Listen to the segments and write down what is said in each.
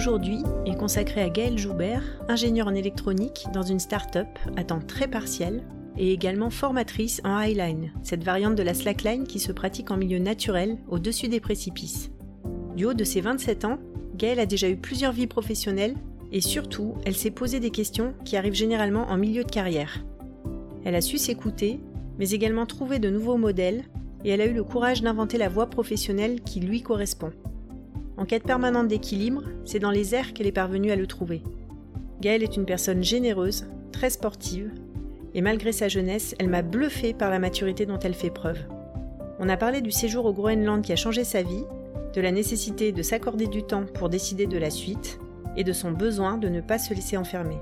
D'aujourd'hui est consacré à Gaëlle Joubert, ingénieure en électronique dans une start-up à temps très partiel et également formatrice en highline, cette variante de la slackline qui se pratique en milieu naturel au-dessus des précipices. Du haut de ses 27 ans, Gaëlle a déjà eu plusieurs vies professionnelles et surtout, elle s'est posé des questions qui arrivent généralement en milieu de carrière. Elle a su s'écouter, mais également trouver de nouveaux modèles et elle a eu le courage d'inventer la voie professionnelle qui lui correspond. En quête permanente d'équilibre, c'est dans les airs qu'elle est parvenue à le trouver. Gaëlle est une personne généreuse, très sportive, et malgré sa jeunesse, elle m'a bluffé par la maturité dont elle fait preuve. On a parlé du séjour au Groenland qui a changé sa vie, de la nécessité de s'accorder du temps pour décider de la suite, et de son besoin de ne pas se laisser enfermer.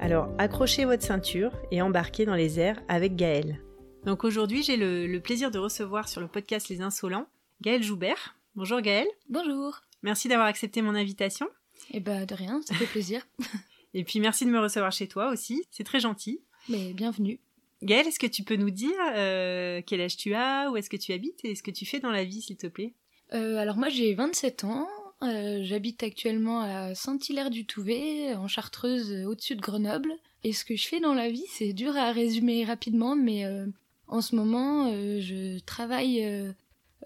Alors accrochez votre ceinture et embarquez dans les airs avec Gaëlle. Donc aujourd'hui, j'ai le, le plaisir de recevoir sur le podcast Les Insolents Gaëlle Joubert. Bonjour Gaëlle. Bonjour. Merci d'avoir accepté mon invitation. Eh ben de rien, ça fait plaisir. Et puis merci de me recevoir chez toi aussi, c'est très gentil. Mais bienvenue. Gaëlle, est-ce que tu peux nous dire euh, quel âge tu as, où est-ce que tu habites et ce que tu fais dans la vie, s'il te plaît? Euh, alors moi j'ai 27 ans, euh, j'habite actuellement à Saint-Hilaire-du-Touvet, en Chartreuse, au-dessus de Grenoble. Et ce que je fais dans la vie, c'est dur à résumer rapidement, mais en ce moment, je travaille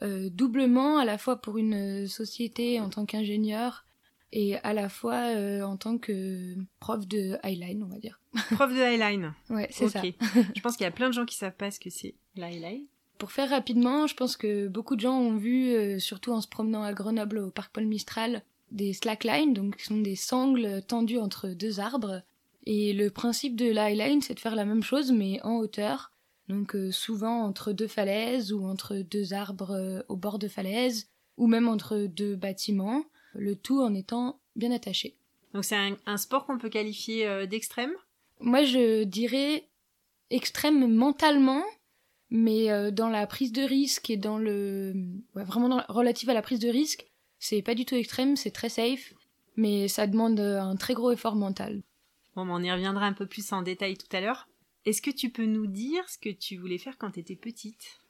euh, euh, doublement, à la fois pour une société en tant qu'ingénieur et à la fois euh, en tant que prof de highline, on va dire. Prof de highline. Ouais, c'est Ok. ça. Je pense qu'il y a plein de gens qui savent pas ce que c'est l'highline. Pour faire rapidement, je pense que beaucoup de gens ont vu, euh, surtout en se promenant à Grenoble au parc Paul Mistral, des slacklines, donc qui sont des sangles tendues entre deux arbres. Et le principe de la highline, c'est de faire la même chose, mais en hauteur. Donc euh, souvent entre deux falaises ou entre deux arbres euh, au bord de falaises, ou même entre deux bâtiments, le tout en étant bien attaché. Donc c'est un, un sport qu'on peut qualifier euh, d'extrême? Moi, je dirais extrême mentalement, mais dans la prise de risque et dans le. ouais, vraiment dans la- relative à la prise de risque, c'est pas du tout extrême, c'est très safe, mais ça demande un très gros effort mental. Bon, mais on y reviendra un peu plus en détail tout à l'heure. Est-ce que tu peux nous dire ce que tu voulais faire quand tu étais petite?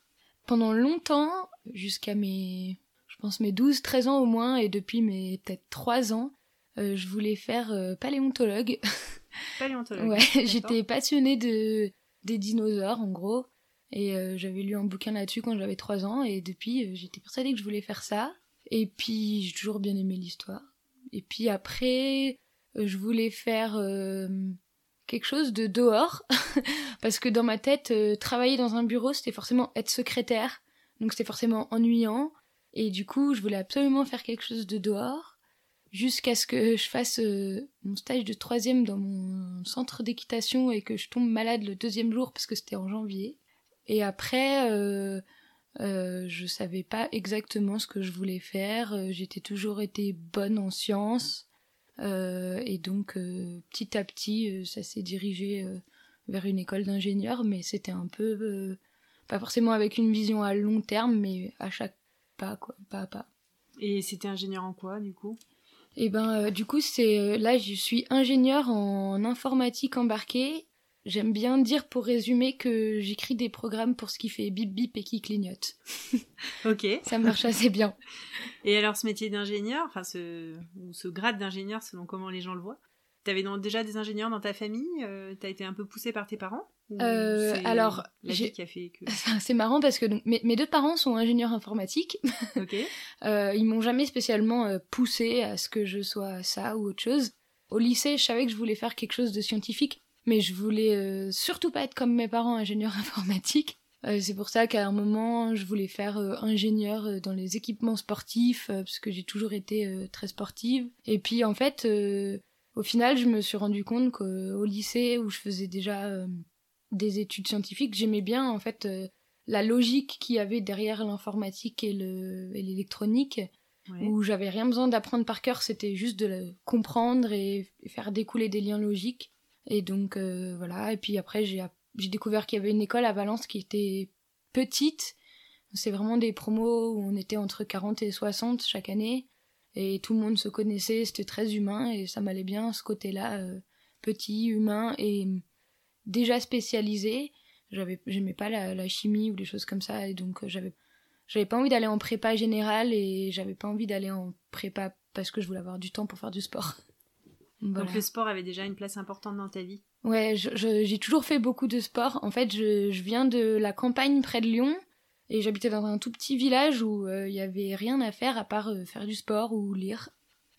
Pendant longtemps, jusqu'à mes. je pense mes 12-13 ans au moins, et depuis mes peut-être 3 ans, euh, je voulais faire euh, paléontologue. Paléontologue. Ouais, j'étais passionnée de des dinosaures en gros et euh, j'avais lu un bouquin là-dessus quand j'avais 3 ans et depuis j'étais persuadée que je voulais faire ça et puis j'ai toujours bien aimé l'histoire. Et puis après je voulais faire quelque chose de dehors parce que dans ma tête euh, travailler dans un bureau c'était forcément être secrétaire donc c'était forcément ennuyant et du coup je voulais absolument faire quelque chose de dehors jusqu'à ce que je fasse euh, mon stage de troisième dans mon centre d'équitation et que je tombe malade le deuxième jour parce que c'était en janvier. Et après, euh, je savais pas exactement ce que je voulais faire. J'étais toujours été bonne en sciences. Euh, et donc, euh, petit à petit, euh, ça s'est dirigé vers une école d'ingénieur, mais c'était un peu... pas forcément avec une vision à long terme, mais à chaque pas, quoi, pas à pas. Et c'était ingénieur en quoi, du coup? Et ben, euh, du coup, c'est euh, là, je suis ingénieure en informatique embarquée. J'aime bien dire, pour résumer, que j'écris des programmes pour ce qui fait bip bip et qui clignote. Ok. Ça marche assez bien. Et alors, ce métier d'ingénieur, enfin, ce, ou ce grade d'ingénieur, selon comment les gens le voient, t'avais déjà des ingénieurs dans ta famille euh, T'as été un peu poussé par tes parents? Euh, alors, la j'ai- vie qui a fait que. C'est marrant parce que donc, mes, mes deux parents sont ingénieurs informatiques. Ok. Euh, ils m'ont jamais spécialement euh, poussé à ce que je sois ça ou autre chose. Au lycée, je savais que je voulais faire quelque chose de scientifique, mais je voulais surtout pas être comme mes parents ingénieurs informatiques. c'est pour ça qu'à un moment, je voulais faire ingénieur dans les équipements sportifs, parce que j'ai toujours été très sportive. Et puis en fait, au final, je me suis rendu compte qu'au lycée, où je faisais déjà des études scientifiques, j'aimais bien en fait euh, la logique qu'il y avait derrière l'informatique et l'électronique, où j'avais rien besoin d'apprendre par cœur, c'était juste de le comprendre et faire découler des liens logiques. Et donc euh, voilà, et puis après j'ai découvert qu'il y avait une école à Valence qui était petite. C'est vraiment des promos où on était entre 40 et 60 chaque année. Et tout le monde se connaissait, c'était très humain et ça m'allait bien ce côté-là, euh, petit, humain et déjà spécialisée. J'avais, j'aimais pas la, chimie ou des choses comme ça, et donc euh, j'avais, j'avais pas envie d'aller en prépa générale et j'avais pas envie d'aller en prépa parce que je voulais avoir du temps pour faire du sport. Donc le sport avait déjà une place importante dans ta vie Ouais, j'ai toujours fait beaucoup de sport. En fait, je, je, viens de la campagne près de Lyon et j'habitais dans un tout petit village où euh, il y avait rien à faire à part euh, faire du sport ou lire.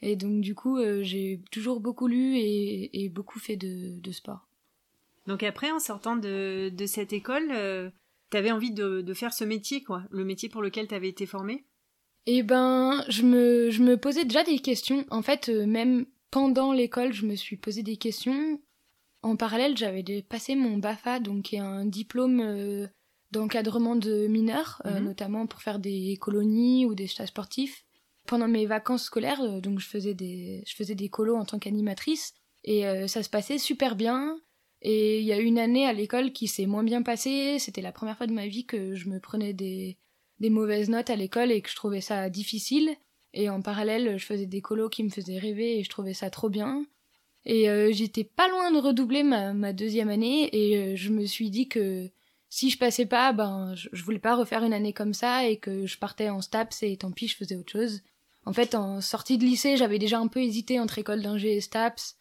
Et donc du coup, j'ai toujours beaucoup lu et, et beaucoup fait de, de sport. Donc après, en sortant de, cette école, euh, tu avais envie de, faire ce métier, quoi, le métier pour lequel tu avais été formée? Eh ben, je me, je me posais déjà des questions. En fait, euh, même pendant l'école, je me suis posé des questions. En parallèle, j'avais passé mon BAFA, donc qui est un diplôme euh, d'encadrement de mineurs, mhm. notamment pour faire des colonies ou des stages sportifs. Pendant mes vacances scolaires, donc je faisais des, je faisais des colos en tant qu'animatrice, et ça se passait super bien. Et il y a une année à l'école qui s'est moins bien passée. C'était la première fois de ma vie que je me prenais des, des mauvaises notes à l'école et que je trouvais ça difficile. Et en parallèle, je faisais des colos qui me faisaient rêver et je trouvais ça trop bien. Et euh, j'étais pas loin de redoubler ma, deuxième année et euh, je me suis dit que si je passais pas, ben je, je, voulais pas refaire une année comme ça et que je partais en STAPS et tant pis, je faisais autre chose. En fait, en sortie de lycée, j'avais déjà un peu hésité entre école d'ingé et STAPS.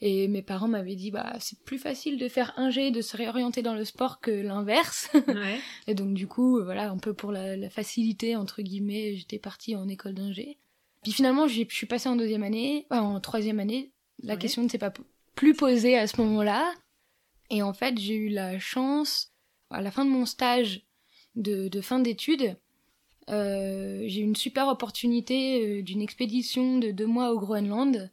Et mes parents m'avaient dit, bah, c'est plus facile de faire un G, de se réorienter dans le sport que l'inverse. Ouais. et donc, du coup, voilà, un peu pour la, facilité, entre guillemets, j'étais partie en école d'ingé. Puis finalement, je suis passée en deuxième année, en troisième année. La question ne s'est pas plus posée à ce moment-là. Et en fait, j'ai eu la chance, à la fin de mon stage de, de fin d'études, euh, j'ai eu une super opportunité euh, d'une expédition de deux mois au Groenland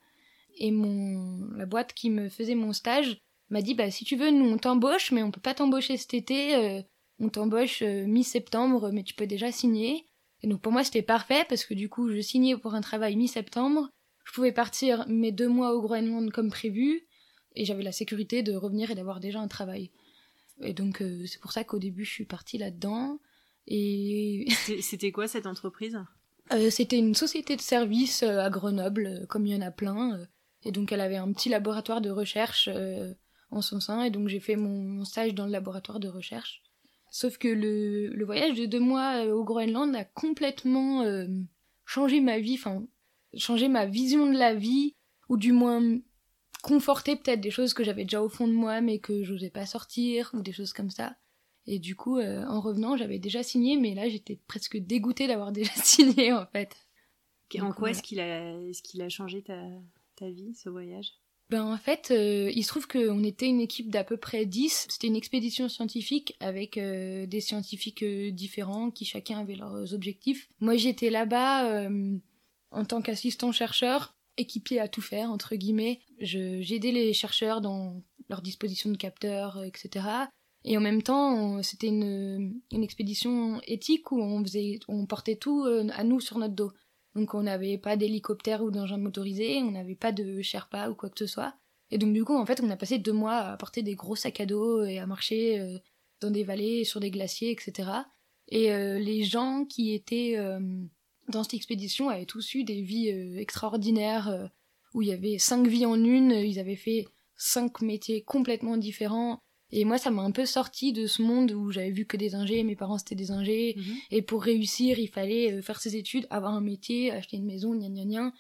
et mon la boîte qui me faisait mon stage m'a dit bah si tu veux nous on t'embauche mais on peut pas t'embaucher cet été euh, on t'embauche euh, mi-septembre mais tu peux déjà signer. Et donc pour moi c'était parfait parce que du coup je signais pour un travail mi-septembre. Je pouvais partir mes deux mois au Groenland comme prévu et j'avais la sécurité de revenir et d'avoir déjà un travail. Et donc euh, c'est pour ça qu'au début je suis partie là-dedans. Et c'était quoi cette entreprise? C'était une société de services à Grenoble, comme il y en a plein. Et donc elle avait un petit laboratoire de recherche euh, en son sein, et donc j'ai fait mon, stage dans le laboratoire de recherche. Sauf que le, le voyage de deux mois euh, au Groenland a complètement euh, changé ma vie, enfin changé ma vision de la vie, ou du moins conforté peut-être des choses que j'avais déjà au fond de moi mais que j'osais pas sortir, ou des choses comme ça. Et du coup, en revenant, j'avais déjà signé, mais là j'étais presque dégoûtée d'avoir déjà signé en fait. en quoi est-ce qu'il a, est qu'il a changé ta, ta vie, ce voyage? Ben en fait, euh, il se trouve qu'on était une équipe d'à peu près 10. C'était une expédition scientifique avec euh, des scientifiques euh, différents qui chacun avait leurs objectifs. Moi j'étais là-bas en tant qu'assistant chercheur, équipier à tout faire, entre guillemets. J'aidais les chercheurs dans leur disposition de capteurs, etc. Et en même temps, c'était une, une expédition éthique où on, faisait, on portait tout à nous sur notre dos. Donc on n'avait pas d'hélicoptère ou d'engin motorisé, on n'avait pas de Sherpa ou quoi que ce soit. Et donc du coup, en fait, on a passé deux mois à porter des gros sacs à dos et à marcher euh, dans des vallées, sur des glaciers, etc. Et euh, les gens qui étaient euh, dans cette expédition avaient tous eu des vies extraordinaires, où il y avait cinq vies en une, ils avaient fait cinq métiers complètement différents, et moi, ça m'a un peu sorti de ce monde où j'avais vu que des ingés, mes parents c'était des ingés, mhm. et pour réussir, il fallait euh, faire ses études, avoir un métier, acheter une maison, gna gna gna.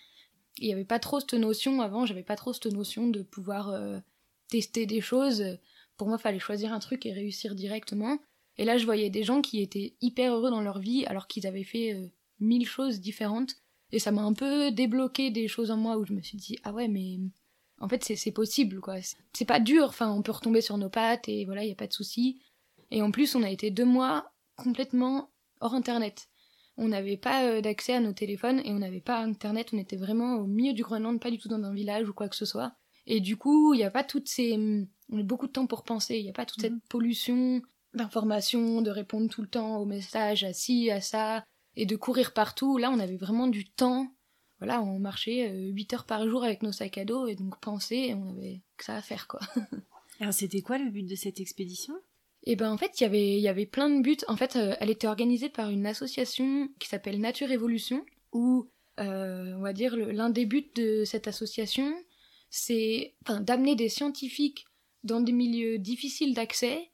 Il y avait pas trop cette notion avant, j'avais pas trop cette notion de pouvoir euh, tester des choses. Pour moi, il fallait choisir un truc et réussir directement. Et là, je voyais des gens qui étaient hyper heureux dans leur vie alors qu'ils avaient fait euh, mille choses différentes. Et ça m'a un peu débloqué des choses en moi où je me suis dit, ah ouais, mais en fait, c'est possible, quoi. C'est pas dur, enfin, on peut retomber sur nos pattes et voilà, il n'y a pas de souci. Et en plus, on a été deux mois complètement hors Internet. On n'avait pas euh, d'accès à nos téléphones et on n'avait pas Internet, on était vraiment au milieu du Groenland, pas du tout dans un village ou quoi que ce soit. Et du coup, il n'y a pas toutes ces... On a beaucoup de temps pour penser, il n'y a pas toute cette mhm. pollution d'informations, de répondre tout le temps aux messages, à ci, à ça, et de courir partout. Là, on avait vraiment du temps voilà, on marchait 8 euh, heures par jour avec nos sacs à dos et donc penser, on avait que ça à faire quoi. Alors c'était quoi le but de cette expédition? Eh ben en fait, il y avait il y avait plein de buts. En fait, euh, elle était organisée par une association qui s'appelle Nature Évolution où euh, on va dire l'un des buts de cette association, c'est d'amener des scientifiques dans des milieux difficiles d'accès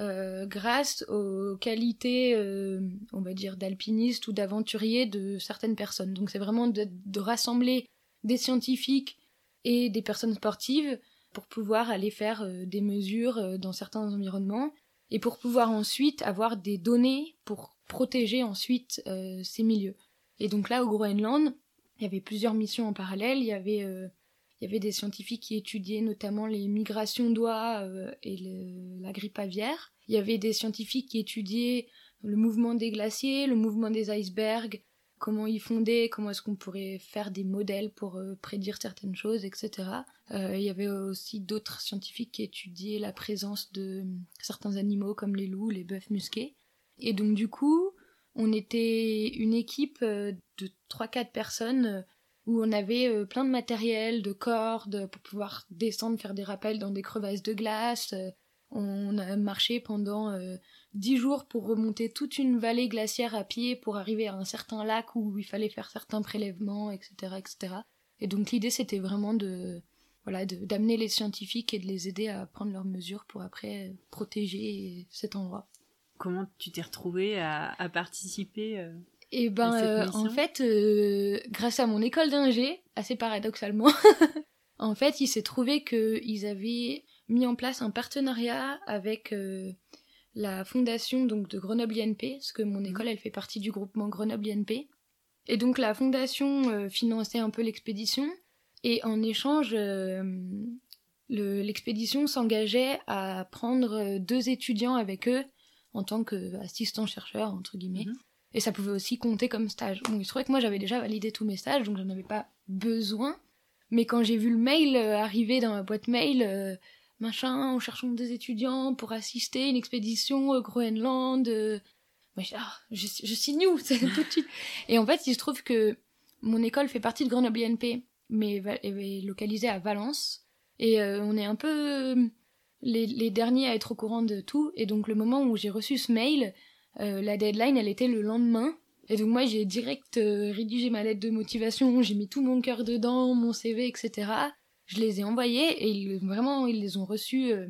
euh, grâce aux qualités, euh, on va dire, d'alpinistes ou d'aventuriers de certaines personnes. Donc c'est vraiment de, rassembler des scientifiques et des personnes sportives pour pouvoir aller faire euh, des mesures dans certains environnements et pour pouvoir ensuite avoir des données pour protéger ensuite ces milieux. Et donc là, au Groenland, il y avait plusieurs missions en parallèle. Il y avait il y avait des scientifiques qui étudiaient notamment les migrations d'oies euh, et la grippe aviaire. Il y avait des scientifiques qui étudiaient le mouvement des glaciers, le mouvement des icebergs, comment ils fondaient, comment est-ce qu'on pourrait faire des modèles pour euh, prédire certaines choses, etc. Euh, il y avait aussi d'autres scientifiques qui étudiaient la présence de certains animaux comme les loups, les bœufs musqués. Et donc du coup, on était une équipe de 3-4 personnes où on avait euh, plein de matériel, de cordes pour pouvoir descendre, faire des rappels dans des crevasses de glace. Euh, on a marché pendant euh, dix jours pour remonter toute une vallée glaciaire à pied pour arriver à un certain lac où il fallait faire certains prélèvements, etc., etc. Et donc l'idée c'était vraiment de voilà d'amener les scientifiques et de les aider à prendre leurs mesures pour après protéger cet endroit. Comment tu t'es retrouvée à, participer et eh ben, euh, en fait, euh, grâce à mon école d'ingé, assez paradoxalement, en fait, il s'est trouvé qu'ils avaient mis en place un partenariat avec euh, la fondation donc de Grenoble INP, parce que mon mhm. école, elle fait partie du groupement Grenoble INP. Et donc la fondation finançait un peu l'expédition, et en échange, l'expédition s'engageait à prendre deux étudiants avec eux en tant qu'assistants chercheurs, entre guillemets. Mhm. Et ça pouvait aussi compter comme stage. Bon, il se trouvait que moi j'avais déjà validé tous mes stages, donc j'en avais pas besoin. Mais quand j'ai vu le mail euh, arriver dans ma boîte mail, euh, machin, on cherche des étudiants pour assister à une expédition au Groenland, euh, moi, ah, je, je signe où tout de suite. Et en fait, il se trouve que mon école fait partie de Grenoble INP, mais est localisée à Valence. Et on est un peu les derniers à être au courant de tout. Et donc le moment où j'ai reçu ce mail, euh, la deadline, elle était le lendemain. Et donc moi, j'ai direct euh, rédigé ma lettre de motivation, j'ai mis tout mon cœur dedans, mon CV, etc. Je les ai envoyés et vraiment, ils les ont reçus euh,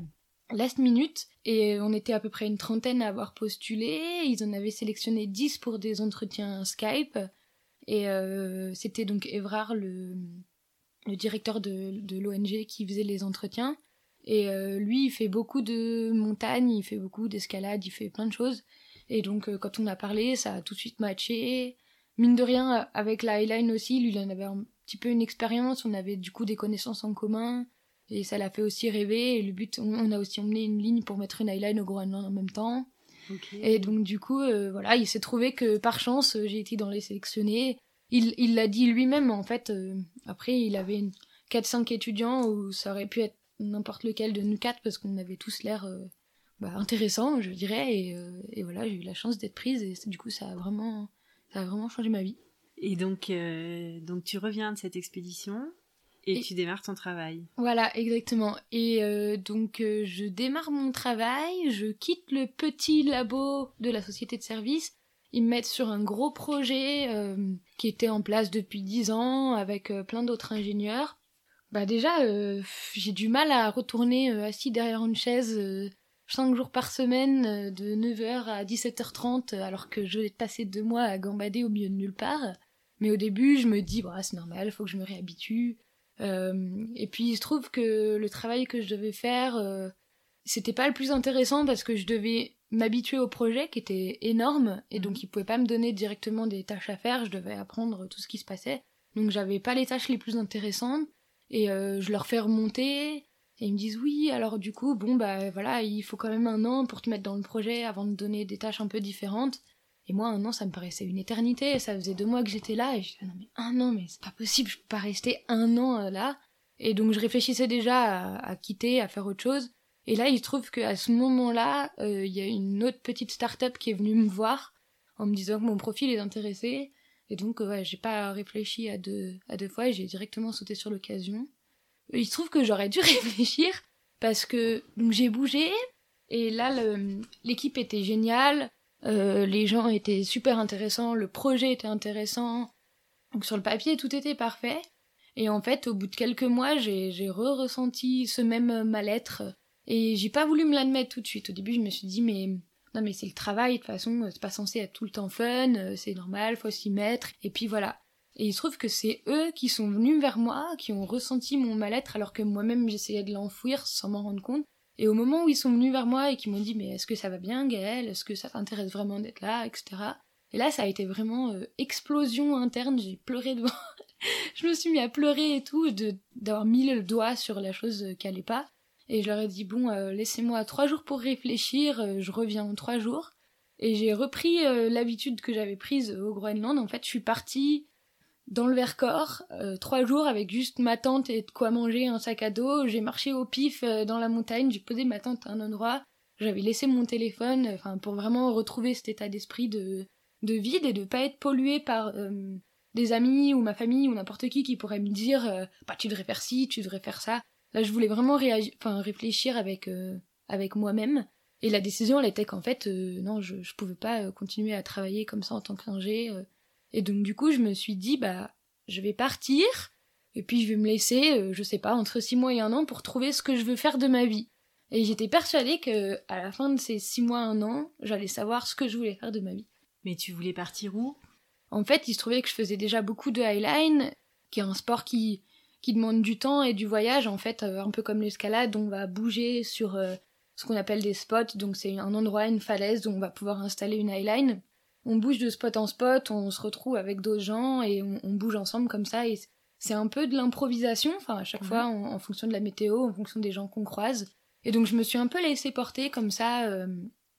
last minute. Et on était à peu près une trentaine à avoir postulé. Ils en avaient sélectionné 10 pour des entretiens Skype. Et c'était donc Evrard, le, directeur de, de l'ONG, qui faisait les entretiens. Et lui, il fait beaucoup de montagnes, il fait beaucoup d'escalade, il fait plein de choses. Et donc, euh, quand on a parlé, ça a tout de suite matché. Mine de rien, avec la Highline aussi, lui, il en avait un petit peu une expérience, on avait du coup des connaissances en commun, et ça l'a fait aussi rêver. Et le but, on, a aussi emmené une ligne pour mettre une Highline au Groenland en même temps. Et donc, du coup, euh, voilà, il s'est trouvé que par chance, euh, j'ai été dans les sélectionnés. Il l'a dit lui-même, en fait. après, il avait 4-5 étudiants où ça aurait pu être n'importe lequel de nous quatre parce qu'on avait tous l'air bah, intéressant, je dirais. Et, euh, et voilà, j'ai eu la chance d'être prise et du coup, ça a vraiment, ça a vraiment changé ma vie. Et donc, euh, donc tu reviens de cette expédition et, tu démarres ton travail. Voilà, exactement. Et euh, donc, je démarre mon travail, je quitte le petit labo de la société de service. Ils me mettent sur un gros projet qui était en place depuis dix ans avec plein d'autres ingénieurs. Bah déjà, j'ai du mal à retourner assis derrière une chaise 5 jours par semaine euh, de 9h à 17h30 euh, alors que je vais passer deux mois à gambader au milieu de nulle part. Mais au début, je me dis, bah, c'est normal, faut que je me réhabitue. Euh, et puis il se trouve que le travail que je devais faire, c'était pas le plus intéressant parce que je devais m'habituer au projet qui était énorme et donc mhm. il pouvait pas me donner directement des tâches à faire, je devais apprendre tout ce qui se passait. Donc j'avais pas les tâches les plus intéressantes et je leur fais remonter et ils me disent oui, alors du coup, bon, bah voilà, il faut quand même un an pour te mettre dans le projet avant de donner des tâches un peu différentes. Et moi, un an, ça me paraissait une éternité. Ça faisait deux mois que j'étais là et je disais, non, mais un an, mais c'est pas possible, je peux pas rester un an euh, là. Et donc, je réfléchissais déjà à, quitter, à faire autre chose. Et là, il se trouve qu'à ce moment-là, euh, il y a une autre petite start-up qui est venue me voir en me disant que mon profil est intéressé. Et donc, euh, ouais, j'ai pas réfléchi à deux, à deux fois, j'ai directement sauté sur l'occasion il se trouve que j'aurais dû réfléchir parce que donc j'ai bougé et là l'équipe était géniale, euh, les gens étaient super intéressants, le projet était intéressant, donc sur le papier tout était parfait. Et en fait, au bout de quelques mois, j'ai re-ressenti ce même mal-être et j'ai pas voulu me l'admettre tout de suite. Au début, je me suis dit mais non mais c'est le travail de toute façon, c'est pas censé être tout le temps fun, euh, c'est normal, faut s'y mettre. Et puis voilà. Et il se trouve que c'est eux qui sont venus vers moi, qui ont ressenti mon mal-être alors que moi-même j'essayais de l'enfouir sans m'en rendre compte. Et au moment où ils sont venus vers moi et qui m'ont dit mais est-ce que ça va bien Gaëlle Est-ce que ça t'intéresse vraiment d'être là? Etc. Et là ça a été vraiment euh, explosion interne, j'ai pleuré devant. je me suis mis à pleurer et tout, d'avoir mis le doigt sur la chose qui allait pas. Et je leur ai dit bon euh, laissez-moi trois jours pour réfléchir, euh, je reviens en trois jours. Et j'ai repris l'habitude que j'avais prise au Groenland. En fait, je suis partie dans le Vercors, euh, trois jours avec juste ma tente et de quoi manger, un sac à dos. J'ai marché au pif euh, dans la montagne, j'ai posé ma tente à un endroit. J'avais laissé mon téléphone, enfin pour vraiment retrouver cet état d'esprit de, de vide et de pas être pollué par euh, des amis ou ma famille ou n'importe qui qui pourrait me dire bah tu devrais faire ci, tu devrais faire ça. Là je voulais vraiment réfléchir avec avec moi-même. Et la décision elle était qu'en fait non je je pouvais pas continuer à travailler comme ça en tant qu'ingé et donc du coup, je me suis dit bah je vais partir et puis je vais me laisser, euh, je sais pas, entre six mois et un an pour trouver ce que je veux faire de ma vie. Et j'étais persuadée que à la fin de ces six mois, un an, j'allais savoir ce que je voulais faire de ma vie. Mais tu voulais partir où? En fait, il se trouvait que je faisais déjà beaucoup de highline, qui est un sport qui qui demande du temps et du voyage. En fait, euh, un peu comme l'escalade, on va bouger sur euh, ce qu'on appelle des spots. Donc c'est un endroit, une falaise où on va pouvoir installer une highline on bouge de spot en spot, on se retrouve avec d'autres gens et on, bouge ensemble comme ça. Et c'est un peu de l'improvisation, enfin à chaque fois en, fonction de la météo, en fonction des gens qu'on croise. Et donc je me suis un peu laissée porter comme ça euh,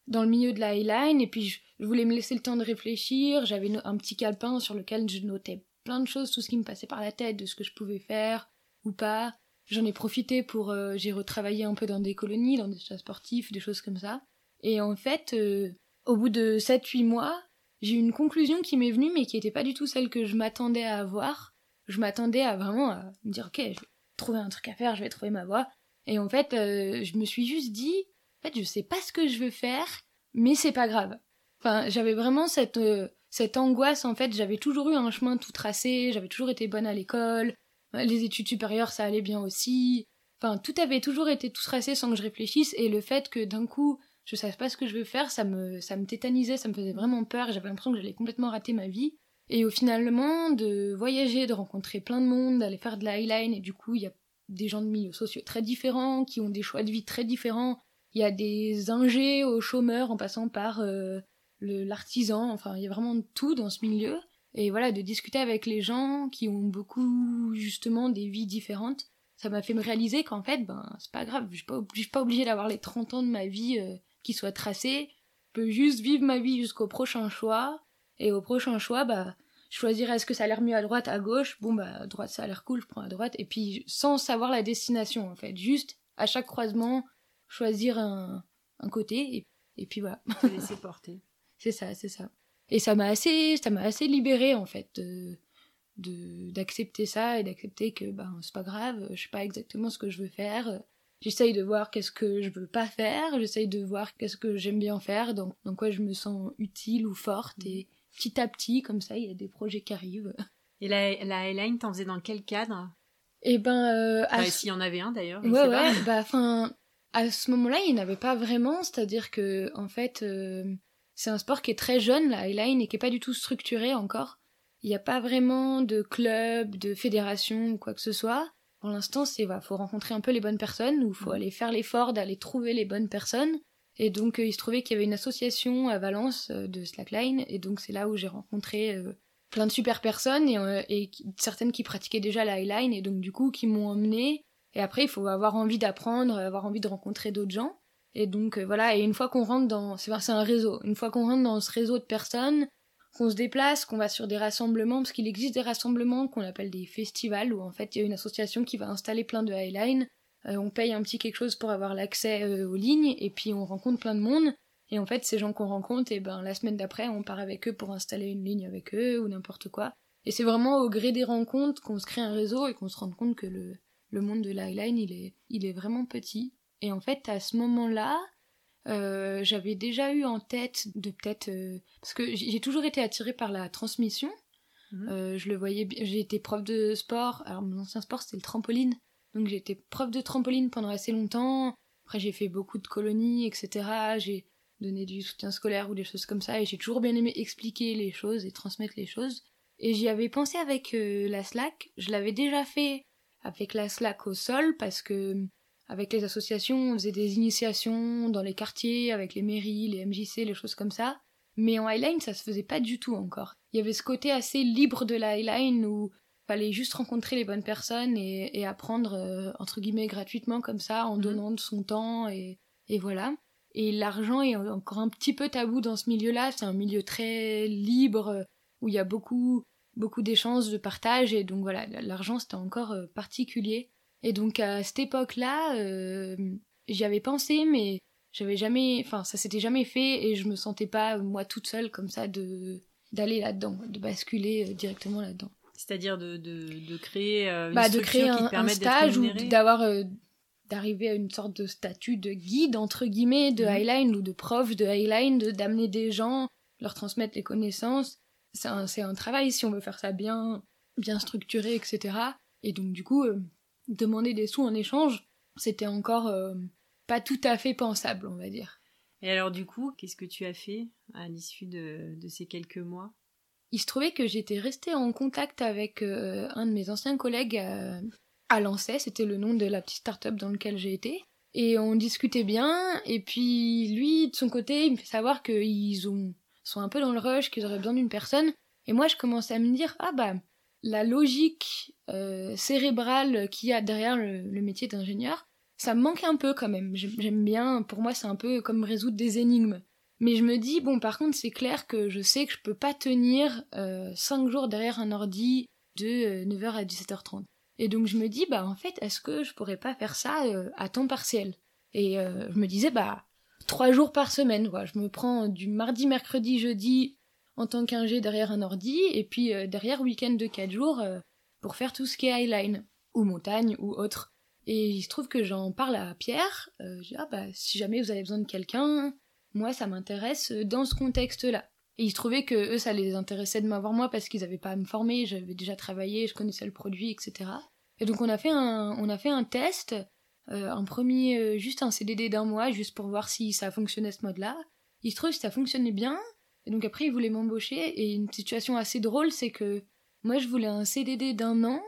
dans le milieu de la highline et puis je, voulais me laisser le temps de réfléchir. J'avais un petit calepin sur lequel je notais plein de choses, tout ce qui me passait par la tête, de ce que je pouvais faire ou pas. J'en ai profité pour euh, j'ai retravaillé un peu dans des colonies, dans des sportifs, des choses comme ça. Et en fait, euh, au bout de 7-8 mois, j'ai eu une conclusion qui m'est venue, mais qui n'était pas du tout celle que je m'attendais à avoir. Je m'attendais à vraiment à me dire, ok, je vais trouver un truc à faire, je vais trouver ma voie. Et en fait, euh, je me suis juste dit, en fait, je sais pas ce que je veux faire, mais c'est pas grave. Enfin, j'avais vraiment cette, euh, cette angoisse, en fait, j'avais toujours eu un chemin tout tracé, j'avais toujours été bonne à l'école, les études supérieures, ça allait bien aussi. Enfin, tout avait toujours été tout tracé sans que je réfléchisse, et le fait que d'un coup, je savais pas ce que je veux faire, ça me, ça me tétanisait, ça me faisait vraiment peur, j'avais l'impression que j'allais complètement rater ma vie. Et au finalement, de voyager, de rencontrer plein de monde, d'aller faire de la et du coup, il y a des gens de milieux sociaux très différents, qui ont des choix de vie très différents. Il y a des ingés aux chômeurs en passant par euh, l'artisan, enfin, il y a vraiment tout dans ce milieu. Et voilà, de discuter avec les gens qui ont beaucoup, justement, des vies différentes, ça m'a fait me réaliser qu'en fait, ben, c'est pas grave, je suis pas, suis pas obligée d'avoir les 30 ans de ma vie euh, qui soit tracé. Je peux juste vivre ma vie jusqu'au prochain choix. Et au prochain choix, bah, choisir est-ce que ça a l'air mieux à droite, à gauche? Bon, bah, à droite, ça a l'air cool, je prends à droite. Et puis, sans savoir la destination, en fait. Juste, à chaque croisement, choisir un, un côté. Et, et puis voilà. Se laisser porter. c'est ça, c'est ça. Et ça m'a assez, ça m'a assez libéré, en fait, de, de, d'accepter ça et d'accepter que, ben, c'est pas grave, je sais pas exactement ce que je veux faire J'essaye de voir qu'est-ce que je veux pas faire, j'essaye de voir qu'est-ce que j'aime bien faire, donc dans quoi je me sens utile ou forte, et petit à petit, comme ça, il y a des projets qui arrivent. Et la, la Highline, t'en faisais dans quel cadre? Eh ben... Euh, S'il y en avait un d'ailleurs. Ouais, ouais, bah enfin... À ce moment-là, il n'y en avait pas vraiment, c'est-à-dire que, en fait, euh, c'est un sport qui est très jeune, la Highline, et qui est pas du tout structuré encore. Il n'y a pas vraiment de club, de fédération ou quoi que ce soit. Pour l'instant, c'est va, faut rencontrer un peu les bonnes personnes, ou faut mm. aller faire l'effort d'aller trouver les bonnes personnes. Et donc, euh, il se trouvait qu'il y avait une association à Valence euh, de slackline, et donc c'est là où j'ai rencontré euh, plein de super personnes et, et certaines qui pratiquaient déjà la highline et donc du coup qui m'ont emmené. Et après, il faut avoir envie d'apprendre, avoir envie de rencontrer d'autres gens. Et donc voilà, et une fois qu'on rentre dans, c'est un réseau. Une fois qu'on rentre dans ce réseau de personnes, qu'on se déplace, qu'on va sur des rassemblements, parce qu'il existe des rassemblements qu'on appelle des festivals, où en fait il y a une association qui va installer plein de highline, euh, on paye un petit quelque chose pour avoir l'accès euh, aux lignes, et puis on rencontre plein de monde, et en fait ces gens qu'on rencontre, et ben la semaine d'après on part avec eux pour installer une ligne avec eux, ou n'importe quoi. Et c'est vraiment au gré des rencontres qu'on se crée un réseau et qu'on se rend compte que le, le monde de l'highline il est, il est vraiment petit. Et en fait à ce moment-là, euh, j'avais déjà eu en tête de peut-être euh, parce que j'ai toujours été attirée par la transmission. Mhm. Euh, je le voyais, j'ai été prof de sport. Alors mon ancien sport c'était le trampoline, donc j'ai été prof de trampoline pendant assez longtemps. Après j'ai fait beaucoup de colonies, etc. J'ai donné du soutien scolaire ou des choses comme ça et j'ai toujours bien aimé expliquer les choses et transmettre les choses. Et j'y avais pensé avec la Slack. Je l'avais déjà fait avec la Slack au sol parce que avec les associations, on faisait des initiations dans les quartiers, avec les mairies, les MJC, les choses comme ça. Mais en Highline, ça se faisait pas du tout encore. Il y avait ce côté assez libre de la Highline où fallait juste rencontrer les bonnes personnes et, apprendre, euh, entre guillemets, gratuitement comme ça, en mhm. donnant de son temps et, et voilà. Et l'argent est encore un petit peu tabou dans ce milieu-là. C'est un milieu très libre où il y a beaucoup, beaucoup d'échanges, de partage et donc voilà, l'argent c'était encore euh, particulier. Et donc à cette époque-là, euh, j'y avais pensé, mais j'avais jamais, enfin ça s'était jamais fait et je me sentais pas moi toute seule comme ça de d'aller là-dedans, de basculer euh, directement là-dedans. C'est-à-dire de, de, de, créer euh, une bah, de créer un, un stage ou d'avoir d'arriver à une sorte de statut de guide entre guillemets de mhm. highline ou de prof de highline, de d'amener des gens, leur transmettre les connaissances. C'est un, un travail si on veut faire ça bien bien structuré, etc. Et donc du coup demander des sous en échange, c'était encore euh, pas tout à fait pensable, on va dire. Et alors du coup, qu'est-ce que tu as fait à l'issue de, ces quelques mois? Il se trouvait que j'étais restée en contact avec euh, un de mes anciens collègues à, à Lancet, c'était le nom de la petite start-up dans laquelle j'ai été. Et on discutait bien, et puis lui, de son côté, il me fait savoir qu'ils ont, sont un peu dans le rush, qu'ils auraient besoin d'une personne. Et moi, je commençais à me dire, ah bah, la logique euh, cérébrale qu'il y a derrière le, métier d'ingénieur, ça me manque un peu quand même. J'aime bien, pour moi c'est un peu comme résoudre des énigmes. Mais je me dis, bon par contre c'est clair que je sais que je peux pas tenir euh, 5 jours derrière un ordi de 9h euh, à 17h30. Et donc je me dis, bah en fait, est-ce que je pourrais pas faire ça euh, à temps partiel? Et je me disais, bah, 3 jours par semaine, quoi. Je me prends du mardi, mercredi, jeudi, en tant qu'ingé derrière un ordi, et puis euh, derrière week-end de 4 jours euh, pour faire tout ce qui est highline, ou montagne, ou autre. Et il se trouve que j'en parle à Pierre, euh, je dis, ah bah si jamais vous avez besoin de quelqu'un, moi ça m'intéresse dans ce contexte-là. Et il se trouvait que eux ça les intéressait de m'avoir moi parce qu'ils avaient pas à me former, j'avais déjà travaillé, je connaissais le produit, etc. Et donc on a fait un, on a fait un test, un premier, juste un CDD d'un mois, juste pour voir si ça fonctionnait ce mode-là. Il se trouve que ça fonctionnait bien, et donc après, ils voulaient m'embaucher. Et une situation assez drôle, c'est que moi, je voulais un CDD d'un an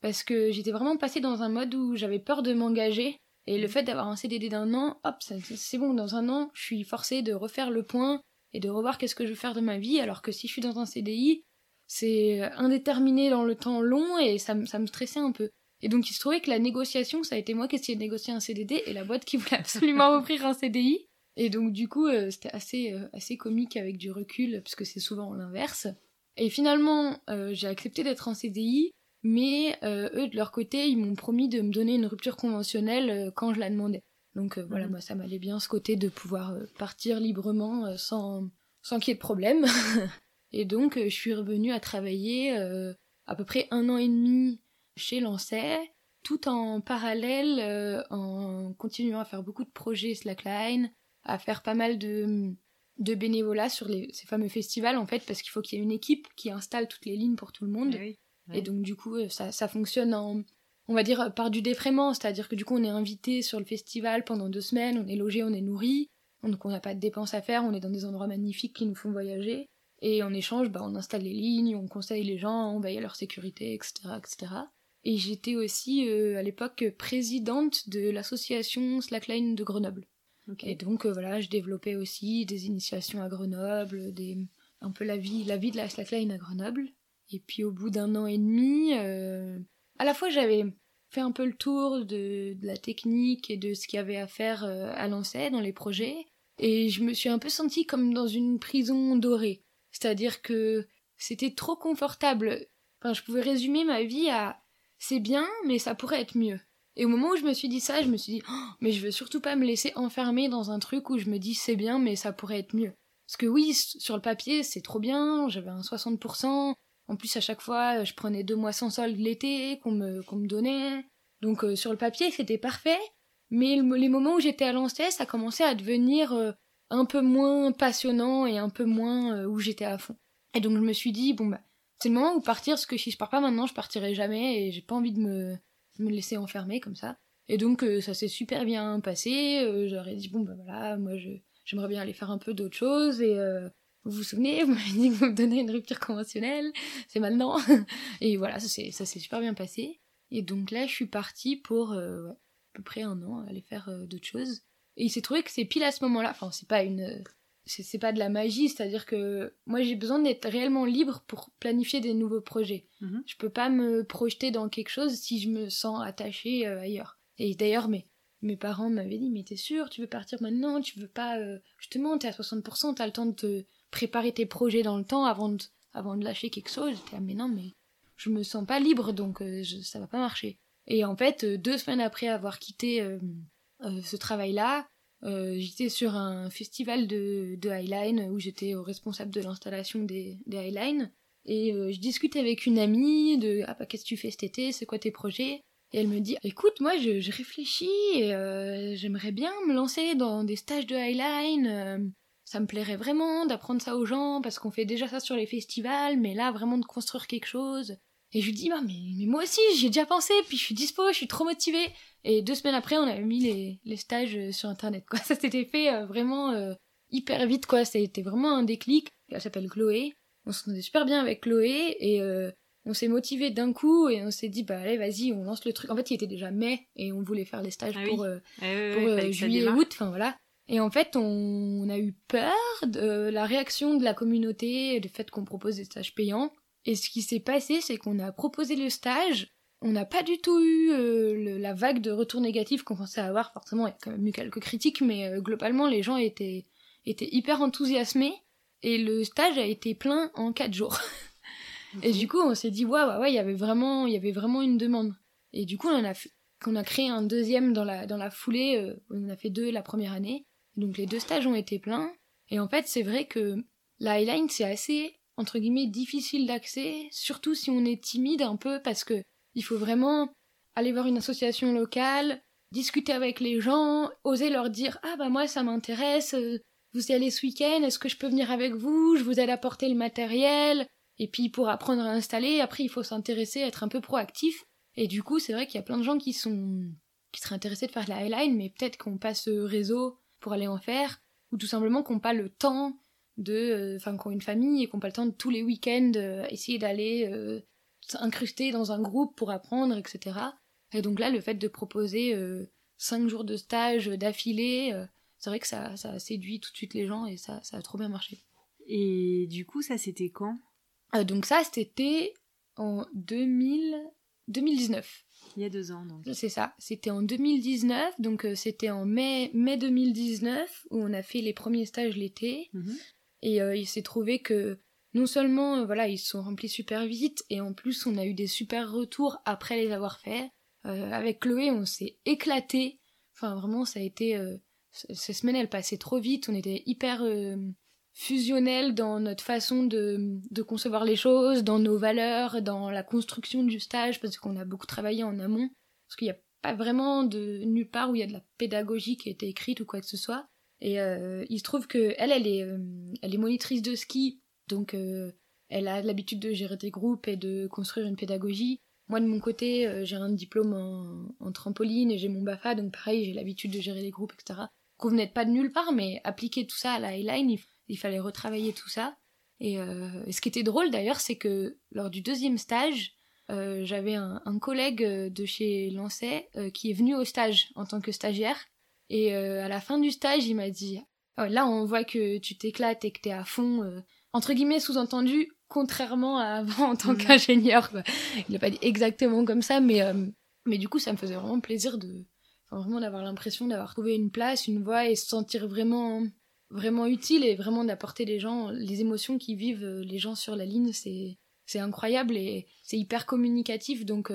parce que j'étais vraiment passée dans un mode où j'avais peur de m'engager. Et le fait d'avoir un CDD d'un an, hop, c'est bon, dans un an, je suis forcée de refaire le point et de revoir qu'est-ce que je veux faire de ma vie, alors que si je suis dans un CDI, c'est indéterminé dans le temps long et ça, ça me stressait un peu. Et donc il se trouvait que la négociation, ça a été moi qui essayais de négocier un CDD et la boîte qui voulait absolument offrir un CDI. Et donc du coup, euh, c'était assez, euh, assez comique avec du recul, puisque c'est souvent l'inverse. Et finalement, euh, j'ai accepté d'être en CDI, mais eux, de leur côté, ils m'ont promis de me donner une rupture conventionnelle quand je la demandais. Donc voilà, mhm. moi, ça m'allait bien ce côté de pouvoir partir librement sans, sans qu'il y ait de problème. et donc, je suis revenue à travailler à peu près un an et demi chez Lancet, tout en parallèle, en continuant à faire beaucoup de projets Slackline, à faire pas mal de, de bénévolat sur les, ces fameux festivals, en fait, parce qu'il faut qu'il y ait une équipe qui installe toutes les lignes pour tout le monde. Eh Et donc, du coup, euh, ça, ça fonctionne en, on va dire, par du défraiement, c'est-à-dire que du coup, on est invité sur le festival pendant deux semaines, on est logé, on est nourri, donc on n'a pas de dépenses à faire, on est dans des endroits magnifiques qui nous font voyager. Et en échange, bah, on installe les lignes, on conseille les gens, on veille à leur sécurité, etc. etc. Et j'étais aussi euh, à l'époque présidente de l'association Slackline de Grenoble. Et donc euh, voilà, je développais aussi des initiations à Grenoble, des, un peu la vie, la vie de la slackline à Grenoble. Et puis au bout d'un an et demi, à la fois j'avais fait un peu le tour de, la technique et de ce qu'il y avait à faire à lancer dans les projets, et je me suis un peu sentie comme dans une prison dorée. C'est-à-dire que c'était trop confortable. Enfin, je pouvais résumer ma vie à c'est bien, mais ça pourrait être mieux. Et au moment où je me suis dit ça, je me suis dit, oh, mais je veux surtout pas me laisser enfermer dans un truc où je me dis c'est bien, mais ça pourrait être mieux. Parce que oui, sur le papier, c'est trop bien, j'avais un 60%. En plus, à chaque fois, je prenais deux mois sans solde l'été qu'on me, me donnait. Donc, euh, sur le papier, c'était parfait. Mais les moments où j'étais à lancer, ça commençait à devenir euh, un peu moins passionnant et un peu moins euh, où j'étais à fond. Et donc, je me suis dit, bon, bah, c'est le moment où partir, parce que si je pars pas maintenant, je partirai jamais et j'ai pas envie de me, me laisser enfermer comme ça. Et donc euh, ça s'est super bien passé. Euh, J'aurais dit bon ben voilà, moi j'aimerais bien aller faire un peu d'autres choses et euh, vous vous souvenez, vous m'avez dit que vous me donnez une rupture conventionnelle, c'est maintenant. et voilà, ça s'est super bien passé. Et donc là, je suis partie pour à peu près un an aller faire d'autres choses. Et il s'est trouvé que c'est pile à ce moment-là. Enfin, c'est pas une c'est pas de la magie, c'est-à-dire que moi j'ai besoin d'être réellement libre pour planifier des nouveaux projets. Mhm. Je peux pas me projeter dans quelque chose si je me sens attachée euh, ailleurs. Et d'ailleurs, mes, mes parents m'avaient dit, mais t'es sûr, tu veux partir maintenant, tu veux pas... Euh, justement, t'es à 60%, t'as le temps de te préparer tes projets dans le temps avant de, avant de lâcher quelque chose. J'étais, mais non, mais je me sens pas libre, donc euh, ça va pas marcher. Et en fait, deux semaines après avoir quitté ce travail-là, euh, j'étais sur un festival de, de Highline où j'étais responsable de l'installation des, des Highlines. Et euh, je discutais avec une amie de Ah, bah, qu'est-ce que tu fais cet été? C'est quoi tes projets? Et elle me dit Écoute, moi, je, je réfléchis et euh, j'aimerais bien me lancer dans des stages de Highline. ça me plairait vraiment d'apprendre ça aux gens parce qu'on fait déjà ça sur les festivals, mais là, vraiment de construire quelque chose. Et je lui dis, bah, mais, mais moi aussi, j'y ai déjà pensé, puis je suis dispo, je suis trop motivée. Et deux semaines après, on avait mis les, les stages euh, sur Internet, quoi. Ça s'était fait euh, vraiment euh, hyper vite, quoi. Ça a été vraiment un déclic. Elle s'appelle Chloé. On s'entendait super bien avec Chloé, et on s'est motivé d'un coup, et on s'est dit, bah, allez, vas-y, on lance le truc. En fait, il était déjà mai, et on voulait faire les stages ah pour, pour juillet, août, enfin voilà. Et en fait, on, a eu peur de la réaction de la communauté, du fait qu'on propose des stages payants. Et ce qui s'est passé, c'est qu'on a proposé le stage, on n'a pas du tout eu euh, la vague de retours négatifs qu'on pensait avoir. Forcément, il y a quand même eu quelques critiques, mais euh, globalement, les gens étaient, étaient hyper enthousiasmés. Et le stage a été plein en quatre jours. Et du coup, on s'est dit, ouais, ouais, ouais, il y avait vraiment, il y avait vraiment une demande. Et du coup, on a, qu'on a créé un deuxième dans la, dans la foulée. Euh, on en a fait deux la première année. Donc les deux stages ont été pleins. Et en fait, c'est vrai que la Highline, c'est assez entre guillemets difficile d'accès, surtout si on est timide un peu parce que il faut vraiment aller voir une association locale, discuter avec les gens, oser leur dire ah bah moi ça m'intéresse, euh, vous y allez ce week-end, est-ce que je peux venir avec vous, je vous aide à porter le matériel, et puis pour apprendre à installer, après il faut s'intéresser, être un peu proactif, et du coup c'est vrai qu'il y a plein de gens qui sont qui seraient intéressés de faire la highline, mais peut-être qu'on passe ce réseau pour aller en faire, ou tout simplement qu'on pas le temps de euh, enfin qui ont une famille et qui n'ont pas le temps de tous les week-ends euh, essayer d'aller euh, s'incruster dans un groupe pour apprendre etc et donc là le fait de proposer cinq jours de stage d'affilée c'est vrai que ça, ça a séduit tout de suite les gens et ça, ça a trop bien marché. Et du coup ça c'était quand? Donc ça c'était en 2000 2019 il y a deux ans donc. C'est ça. C'était en 2019 donc c'était en mai mai 2019 où on a fait les premiers stages l'été. Mhm. Et euh, il s'est trouvé que non seulement euh, voilà ils sont remplis super vite et en plus on a eu des super retours après les avoir faits. Euh, avec Chloé on s'est éclaté. Enfin vraiment ça a été ces semaines elles passaient trop vite. On était hyper fusionnels dans notre façon de, de, concevoir les choses, dans nos valeurs, dans la construction du stage, parce qu'on a beaucoup travaillé en amont, parce qu'il n'y a pas vraiment de nulle part où il y a de la pédagogie qui a été écrite ou quoi que ce soit. Et euh, il se trouve que elle, elle est, euh, elle est monitrice de ski, donc euh, elle a l'habitude de gérer des groupes et de construire une pédagogie. Moi, de mon côté, j'ai un diplôme en, trampoline et j'ai mon BAFA, donc pareil, j'ai l'habitude de gérer des groupes, etc. Qu'on venait pas de nulle part, mais appliquer tout ça à la Highline, il, fallait retravailler tout ça. Et, ce qui était drôle d'ailleurs, c'est que lors du deuxième stage, j'avais un, collègue de chez Lancet qui est venu au stage en tant que stagiaire et euh, à la fin du stage, il m'a dit oh, Là, on voit que tu t'éclates et que t'es à fond. Euh. Entre guillemets, sous-entendu, contrairement à avant en tant Mhm. qu'ingénieur. Il n'a pas dit exactement comme ça, mais, euh, mais du coup, ça me faisait vraiment plaisir de enfin, vraiment d'avoir l'impression d'avoir trouvé une place, une voie et se sentir vraiment vraiment utile et vraiment d'apporter les gens les émotions qui vivent les gens sur la ligne, c'est c'est incroyable et c'est hyper communicatif donc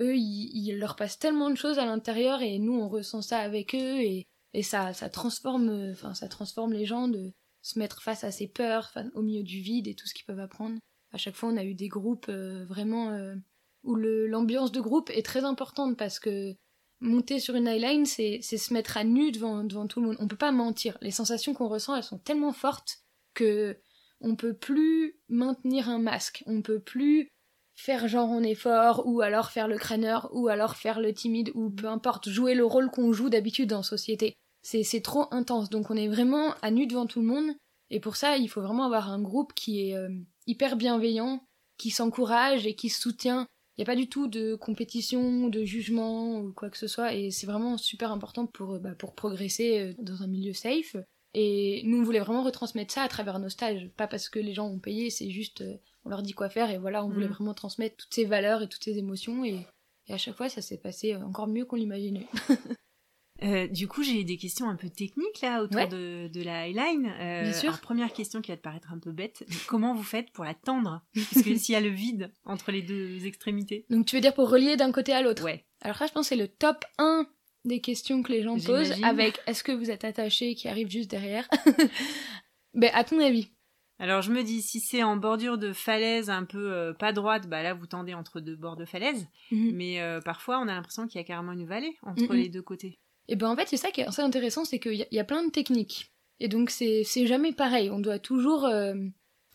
eux ils leur passent tellement de choses à l'intérieur et nous on ressent ça avec eux et, et ça ça transforme euh, enfin ça transforme les gens de se mettre face à ces peurs au milieu du vide et tout ce qu'ils peuvent apprendre. À chaque fois on a eu des groupes euh, vraiment euh, où l'ambiance de groupe est très importante parce que monter sur une highline c'est c'est se mettre à nu devant devant tout le monde. On peut pas mentir. Les sensations qu'on ressent elles sont tellement fortes que on peut plus maintenir un masque. On peut plus faire genre on est fort ou alors faire le crâneur ou alors faire le timide ou peu importe jouer le rôle qu'on joue d'habitude en société. C'est trop intense donc on est vraiment à nu devant tout le monde et pour ça il faut vraiment avoir un groupe qui est euh, hyper bienveillant qui s'encourage et qui se soutient. Il n'y a pas du tout de compétition, de jugement ou quoi que ce soit, et c'est vraiment super important pour, euh, bah, pour progresser euh, dans un milieu safe. Et nous, on voulait vraiment retransmettre ça à travers nos stages, pas parce que les gens ont payé, c'est juste, euh, on leur dit quoi faire, et voilà, on voulait Mhm. vraiment transmettre toutes ces valeurs et toutes ces émotions, et, et à chaque fois, ça s'est passé encore mieux qu'on l'imaginait. Euh, du coup, j'ai des questions un peu techniques là autour Ouais. de, de la highline. Euh, Bien sûr. alors, première question qui va te paraître un peu bête. Comment vous faites pour la tendre? Parce que s'il y a le vide entre les deux extrémités. Donc tu veux dire pour relier d'un côté à l'autre? Ouais. Alors là, je pense que c'est le top 1 des questions que les gens posent, avec est-ce que vous êtes attaché qui arrive juste derrière? Ben, à ton avis Alors je me dis, si c'est en bordure de falaise un peu euh, pas droite, bah là vous tendez entre deux bords de falaise. Mhm. Mais euh, parfois on a l'impression qu'il y a carrément une vallée entre Mhm. les deux côtés. Et ben en fait, c'est ça qui est assez intéressant, c'est qu'il y, a- il y a plein de techniques. Et donc c'est c'est jamais pareil. On doit toujours. euh,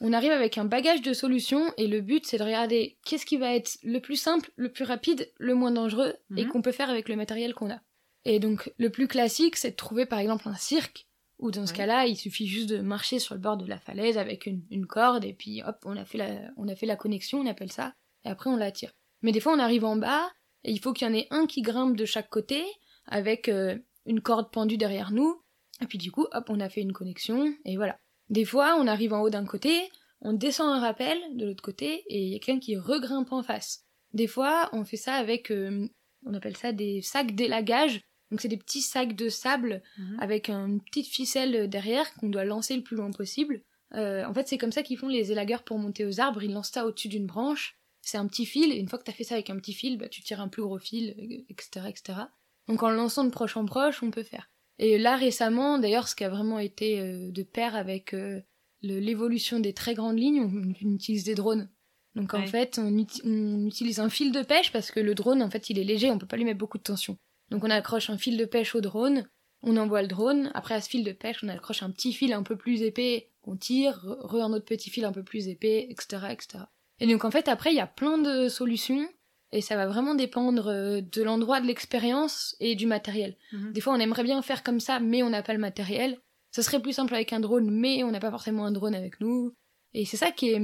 on arrive avec un bagage de solutions et le but c'est de regarder qu'est-ce qui va être le plus simple, le plus rapide, le moins dangereux et Mhm. qu'on peut faire avec le matériel qu'on a. Et donc le plus classique c'est de trouver par exemple un cirque où dans ce Ouais. cas-là il suffit juste de marcher sur le bord de la falaise avec une, une corde et puis hop on a fait la on a fait la connexion on appelle ça et après on la tire. Mais des fois on arrive en bas et il faut qu'il y en ait un qui grimpe de chaque côté avec euh, une corde pendue derrière nous. Et puis du coup, hop, on a fait une connexion, et voilà. Des fois, on arrive en haut d'un côté, on descend un rappel de l'autre côté, et il y a quelqu'un qui regrimpe en face. Des fois, on fait ça avec, euh, on appelle ça des sacs d'élagage. Donc c'est des petits sacs de sable Mhm. avec une petite ficelle derrière qu'on doit lancer le plus loin possible. Euh, en fait, c'est comme ça qu'ils font les élagueurs pour monter aux arbres. Ils lancent ça au-dessus d'une branche. C'est un petit fil, et une fois que t'as fait ça avec un petit fil, bah, tu tires un plus gros fil, euh, etc., etc. Donc en le lançant de proche en proche, on peut faire. Et là récemment, d'ailleurs, ce qui a vraiment été euh, de pair avec euh, l'évolution des très grandes lignes, on, on utilise des drones. Donc en fait, on, on utilise un fil de pêche parce que le drone, en fait, il est léger, on peut pas lui mettre beaucoup de tension. Donc on accroche un fil de pêche au drone, on envoie le drone. Après à ce fil de pêche, on accroche un petit fil un peu plus épais, on tire, re, un autre petit fil un peu plus épais, etc., etc. Et donc en fait, après, il y a plein de solutions et ça va vraiment dépendre euh, de l'endroit, de l'expérience et du matériel. Mhm. Des fois, on aimerait bien faire comme ça, mais on n'a pas le matériel. Ça serait plus simple avec un drone, mais on n'a pas forcément un drone avec nous. Et c'est ça qui est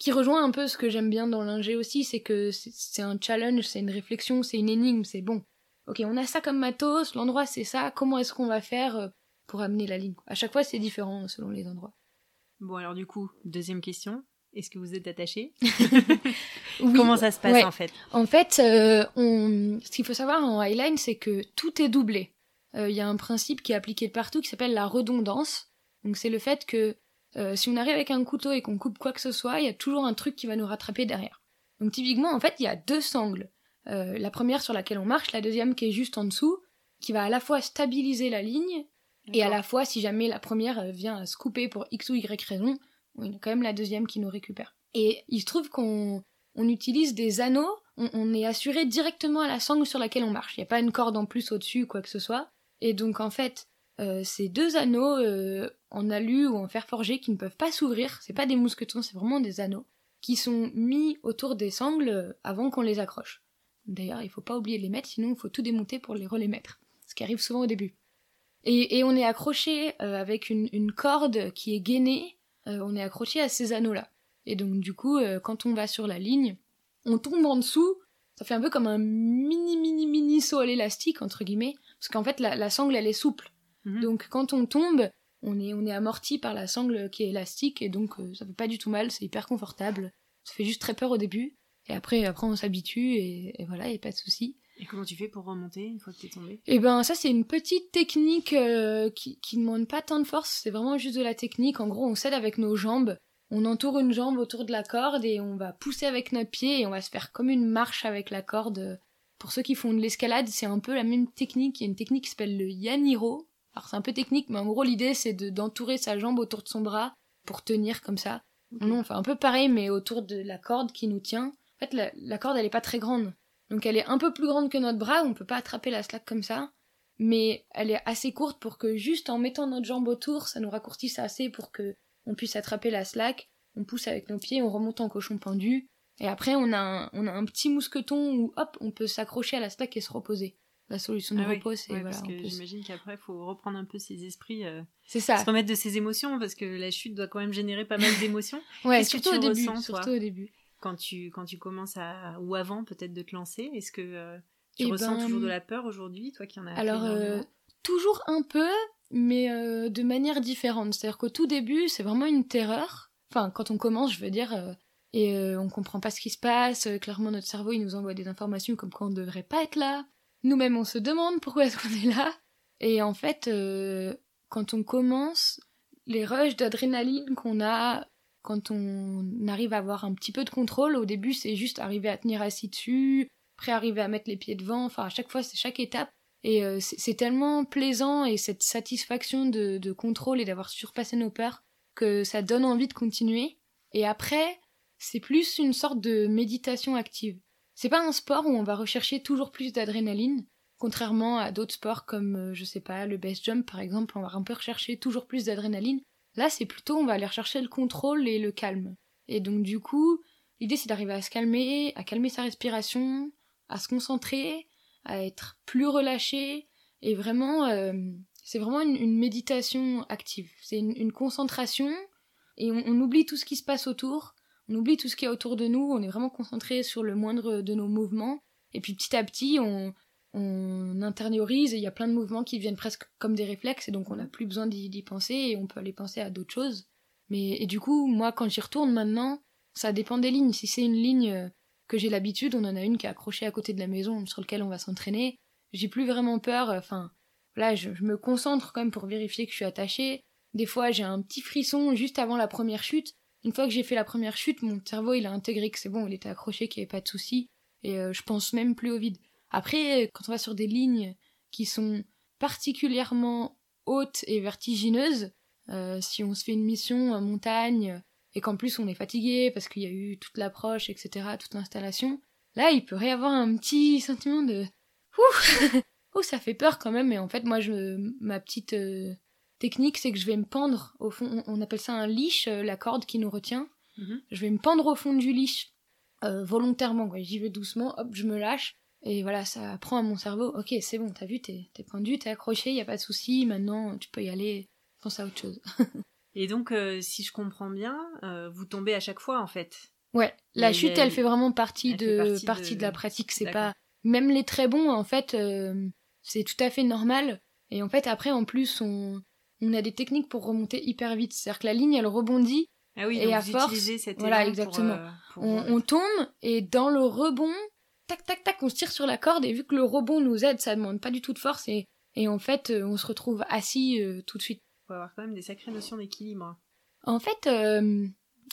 qui rejoint un peu ce que j'aime bien dans l'ingé aussi, c'est que c'est un challenge, c'est une réflexion, c'est une énigme, c'est bon. Ok, on a ça comme matos, l'endroit c'est ça, comment est-ce qu'on va faire euh, pour amener la ligne À chaque fois, c'est différent selon les endroits. Bon alors du coup, deuxième question. Est-ce que vous êtes attaché Oui. Comment ça se passe Ouais. en fait? En fait, euh, on... ce qu'il faut savoir en highline, c'est que tout est doublé. Euh, Il y a un principe qui est appliqué partout qui s'appelle la redondance. Donc c'est le fait que euh, si on arrive avec un couteau et qu'on coupe quoi que ce soit, il y a toujours un truc qui va nous rattraper derrière. Donc typiquement, en fait, il y a deux sangles. Euh, la première sur laquelle on marche, la deuxième qui est juste en dessous, qui va à la fois stabiliser la ligne et à la fois, si jamais la première euh, vient à se couper pour X ou Y raison, on a quand même la deuxième qui nous récupère. Et il se trouve qu'on on utilise des anneaux, on, on est assuré directement à la sangle sur laquelle on marche. Il n'y a pas une corde en plus au-dessus quoi que ce soit. Et donc en fait, euh, ces deux anneaux euh, en alu ou en fer forgé qui ne peuvent pas s'ouvrir, c'est pas des mousquetons, c'est vraiment des anneaux, qui sont mis autour des sangles avant qu'on les accroche. D'ailleurs, il faut pas oublier de les mettre, sinon il faut tout démonter pour les mettre. Ce qui arrive souvent au début. Et, et on est accroché euh, avec une, une corde qui est gainée, euh, on est accroché à ces anneaux-là. Et donc du coup, euh, quand on va sur la ligne, on tombe en dessous, ça fait un peu comme un mini mini mini saut à l'élastique, entre guillemets, parce qu'en fait la, la sangle elle est souple. Mhm. Donc quand on tombe, on est, on est amorti par la sangle qui est élastique et donc ça fait pas du tout mal, c'est hyper confortable. Ça fait juste très peur au début et après, après on s'habitue et, et voilà, y a pas de souci. Et comment tu fais pour remonter une fois que t'es tombé? Eh ben ça c'est une petite technique euh, qui, qui demande pas tant de force, c'est vraiment juste de la technique. En gros, on s'aide avec nos jambes, on entoure une jambe autour de la corde et on va pousser avec notre pied et on va se faire comme une marche avec la corde. Pour ceux qui font de l'escalade, c'est un peu la même technique. Il y a une technique qui s'appelle le yaniro. Alors c'est un peu technique, mais en gros l'idée c'est de d'entourer sa jambe autour de son bras pour tenir comme ça. Non, on fait un peu pareil mais autour de la corde qui nous tient. En fait, la, la corde elle est pas très grande. Donc elle est un peu plus grande que notre bras, on peut pas attraper la slack comme ça, mais elle est assez courte pour que juste en mettant notre jambe autour, ça nous raccourcisse assez pour que on puisse attraper la slack. On pousse avec nos pieds, on remonte en cochon pendu, et après on a un, on a un petit mousqueton où hop, on peut s'accrocher à la slack et se reposer. La solution de Ah oui, repos, c'est ouais, voilà. parce que j'imagine qu'après, il faut reprendre un peu ses esprits, euh, C'est ça. se remettre de ses émotions, parce que la chute doit quand même générer pas mal d'émotions. Ouais, que surtout tu au début. ressens, surtout au début. Quand tu, quand tu commences à, ou avant peut-être de te lancer, est-ce que euh, tu Eh ressens ben, toujours de la peur aujourd'hui, toi qui en as Alors, euh, toujours un peu, mais euh, de manière différente. C'est-à-dire qu'au tout début, c'est vraiment une terreur. Enfin, quand on commence, je veux dire, et euh, on comprend pas ce qui se passe. Euh, clairement, notre cerveau, il nous envoie des informations comme quoi on ne devrait pas être là. Nous-mêmes, on se demande pourquoi est-ce qu'on est là. Et en fait, euh, quand on commence, les rushs d'adrénaline qu'on a quand on arrive à avoir un petit peu de contrôle, au début, c'est juste arriver à tenir assis dessus, après arriver à mettre les pieds devant. Enfin, à chaque fois, c'est chaque étape. Et euh, c'est tellement plaisant et cette satisfaction de, de contrôle et d'avoir surpassé nos peurs que ça donne envie de continuer. Et après, c'est plus une sorte de méditation active. C'est pas un sport où on va rechercher toujours plus d'adrénaline, contrairement à d'autres sports comme, euh, je sais pas, le base jump par exemple, on va un peu rechercher toujours plus d'adrénaline. Là, c'est plutôt, on va aller rechercher le contrôle et le calme. Et donc, du coup, l'idée c'est d'arriver à se calmer, à calmer sa respiration, à se concentrer, à être plus relâché. Et vraiment euh, c'est vraiment une, méditation active. C'est une, une concentration. Et on, on oublie tout ce qui se passe autour. On oublie tout ce qui est autour de nous. On est vraiment concentré sur le moindre de nos mouvements. Et puis petit à petit on on intériorise et il y a plein de mouvements qui deviennent presque comme des réflexes et donc on n'a plus besoin d'y penser et on peut aller penser à d'autres choses mais et du coup moi quand j'y retourne maintenant ça dépend des lignes si c'est une ligne euh, que j'ai l'habitude, on en a une qui est accrochée à côté de la maison sur laquelle on va s'entraîner. J'ai plus vraiment peur, enfin, là, je, me concentre même pour vérifier que je suis attachée. Des fois, j'ai un petit frisson juste avant la première chute. Une fois que j'ai fait la première chute, mon cerveau, il a intégré que c'est bon, il était accroché, qu'il n'y avait pas de souci. Et euh, je pense même plus au vide. Après, quand on va sur des lignes qui sont particulièrement hautes et vertigineuses, euh, si on se fait une mission en montagne, et qu'en plus on est fatigué parce qu'il y a eu toute l'approche, etc., toute l'installation, là il pourrait y avoir un petit sentiment de ouh, ouh ça fait peur quand même. Mais en fait, moi, je, ma petite euh, technique, c'est que je vais me pendre au fond. On, on appelle ça un leash, euh, la corde qui nous retient. Mhm. Je vais me pendre au fond du leash volontairement. J'y vais doucement, hop, je me lâche. Et voilà, ça apprend à mon cerveau, ok, c'est bon, t'as vu, t'es t'es pendu, t'es accroché, y a pas de souci, maintenant tu peux y aller, pense à autre chose. Et donc, euh, si je comprends bien, euh, vous tombez à chaque fois en fait. Ouais, la chute, elle- elle fait vraiment partie, de, fait partie, partie de... de- la pratique. C'est pas même les très bons en fait, euh, c'est tout à fait normal. Et en fait, après, en plus, on on a des techniques pour remonter hyper vite. C'est-à-dire que la ligne, elle rebondit, Ah oui, Et donc à vous force, voilà, pour, exactement. euh, pour on, on tombe et dans le rebond, tac tac tac, on se tire sur la corde et vu que le rebond nous aide, ça demande pas du tout de force et et en fait, euh, on se retrouve assis euh, tout de suite. faut avoir quand même des sacrées notions d'équilibre. En fait, euh,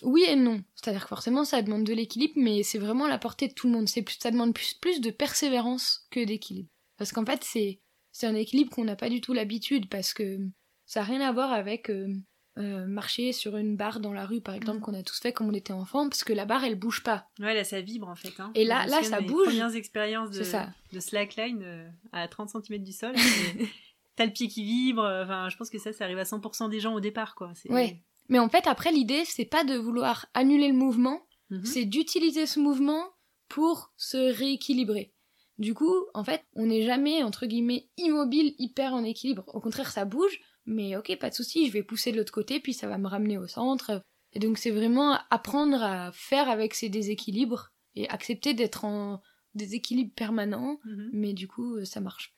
oui et non. C'est-à-dire que forcément, ça demande de l'équilibre, mais c'est vraiment à la portée de tout le monde. C'est plus, ça demande plus, plus de persévérance que d'équilibre. Parce qu'en fait, c'est, c'est un équilibre qu'on n'a pas du tout l'habitude, parce que ça n'a rien à voir avec euh, euh, marcher sur une barre dans la rue, par exemple, Mhm. qu'on a tous fait comme on était enfant, parce que la barre, elle bouge pas. Ouais, là, ça vibre en fait. Hein. Et là- là, ça de mes bouge. Premières expériences de, ça. de slackline euh, à 30 cm du sol. T'as le pied qui vibre. euh, Enfin, je pense que ça, ça arrive à 100% des gens au départ, quoi. Ouais. Mais en fait, après, l'idée, c'est pas de vouloir annuler le mouvement, Mhm. c'est d'utiliser ce mouvement pour se rééquilibrer. Du coup, en fait, on n'est jamais, entre guillemets, immobile, hyper en équilibre. Au contraire, ça bouge, mais ok, pas de souci, je vais pousser de l'autre côté, puis ça va me ramener au centre. Et donc, c'est vraiment apprendre à faire avec ces déséquilibres et accepter d'être en déséquilibre permanent, Mhm. mais du coup, euh, ça marche.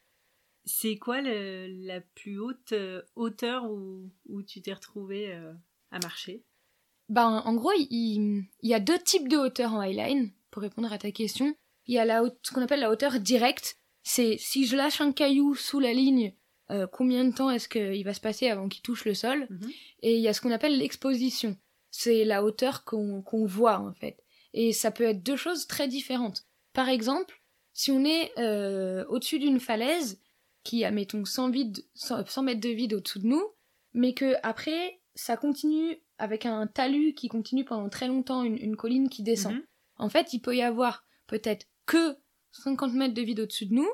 C'est quoi la plus haute hauteur où, où tu t'es retrouvée à marcher? Ben, en gros, il, y a deux types de hauteur en highline, pour répondre à ta question. Il y a la, ce qu'on appelle la hauteur directe. C'est si je lâche un caillou sous la ligne, euh, combien de temps est-ce qu'il va se passer avant qu'il touche le sol. Mhm. Et il y a ce qu'on appelle l'exposition. C'est la hauteur qu'on voit, en fait. Et ça peut être deux choses très différentes. Par exemple, si on est euh, au-dessus d'une falaise, qui a, mettons, 100, vide, 100 mètres de vide au-dessous de nous, mais que après ça continue avec un talus qui continue pendant très longtemps, une, colline qui descend. Mhm. En fait, il peut y avoir peut-être que 50 mètres de vide au-dessus de nous,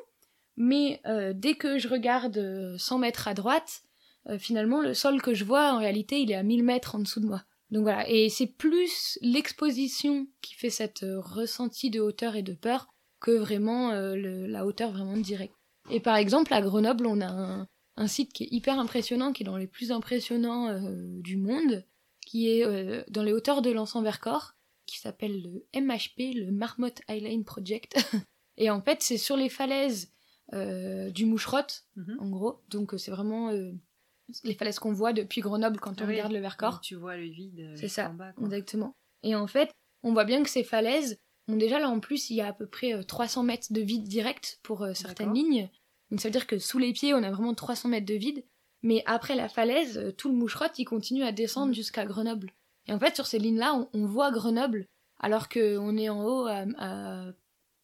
mais euh, dès que je regarde 100 mètres à droite, euh, finalement, le sol que je vois, en réalité, il est à 1000 mètres en dessous de moi. Donc voilà, et c'est plus l'exposition qui fait cette euh, ressenti de hauteur et de peur que vraiment la hauteur vraiment directe. Et par exemple, à Grenoble, on a un, site qui est hyper impressionnant, qui est dans les plus impressionnants euh, du monde, qui est euh, dans les hauteurs de l'Anse-en-Vercors, qui s'appelle le MHP, le Marmot Highline Project. et en fait, c'est sur les falaises euh, du Moucherotte, mhm. en gros. Donc c'est vraiment les falaises qu'on voit depuis Grenoble quand on regarde le Vercors. Tu vois le vide. C'est ça, exactement. Et en fait, on voit bien que ces falaises ont déjà là en plus, il y a à peu près 300 mètres de vide direct pour certaines lignes. Donc ça veut dire que sous les pieds, on a vraiment 300 mètres de vide. Mais après la falaise, euh, tout le moucherotte, il continue à descendre mm. jusqu'à Grenoble. Et en fait, sur ces lignes-là, on, voit Grenoble, alors qu'on est en haut à,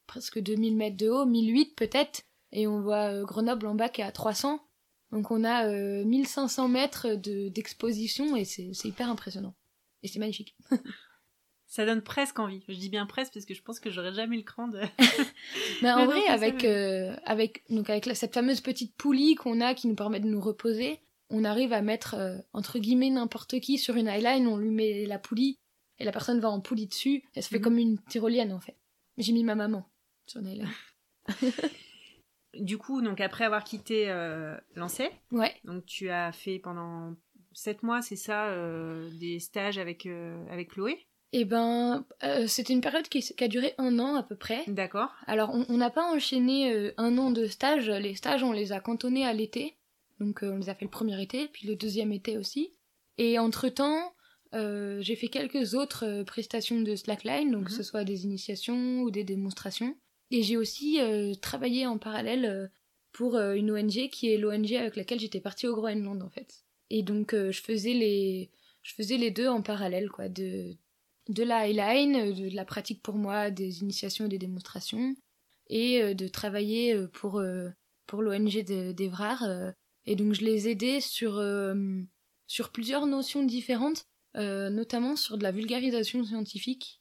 presque 2000 mètres de haut, 1008 peut-être, et on voit euh, Grenoble en bas qui est à 300. Donc on a 1500 euh, mètres d'exposition et c'est hyper impressionnant. Et c'est magnifique. ça donne presque envie. Je dis bien presque parce que je pense que j'aurais jamais le cran de. Mais en vrai, avec euh, avec donc avec cette fameuse petite poulie qu'on a qui nous permet de nous reposer, on arrive à mettre euh, entre guillemets n'importe qui sur une highline, on lui met la poulie et la personne va en poulie dessus. Elle se fait mhm. comme une tyrolienne en fait. J'ai mis ma maman sur une highline. Du coup, donc après avoir quitté euh, ouais. donc tu as fait pendant sept mois, c'est ça, euh, des stages avec avec Chloé? Eh ben, euh, c'était une période qui, a duré un an à peu près. D'accord. Alors, on n'a pas enchaîné euh, un an de stage. Les stages, on les a cantonnés à l'été. Donc, euh, on les a fait le premier été, puis le deuxième été aussi. Et entre-temps, j'ai fait quelques autres prestations de slackline, donc que mhm. ce soit des initiations ou des démonstrations. Et j'ai aussi travaillé en parallèle pour une ONG qui est l'ONG avec laquelle j'étais partie au Groenland, en fait. Et donc, je faisais les... Je faisais les deux en parallèle, quoi, de, de la highline, euh, de, la pratique pour moi, des initiations et des démonstrations, et euh, de travailler euh, pour, pour l'ONG d'Evrard. et donc je les aidais sur, sur plusieurs notions différentes, notamment sur de la vulgarisation scientifique.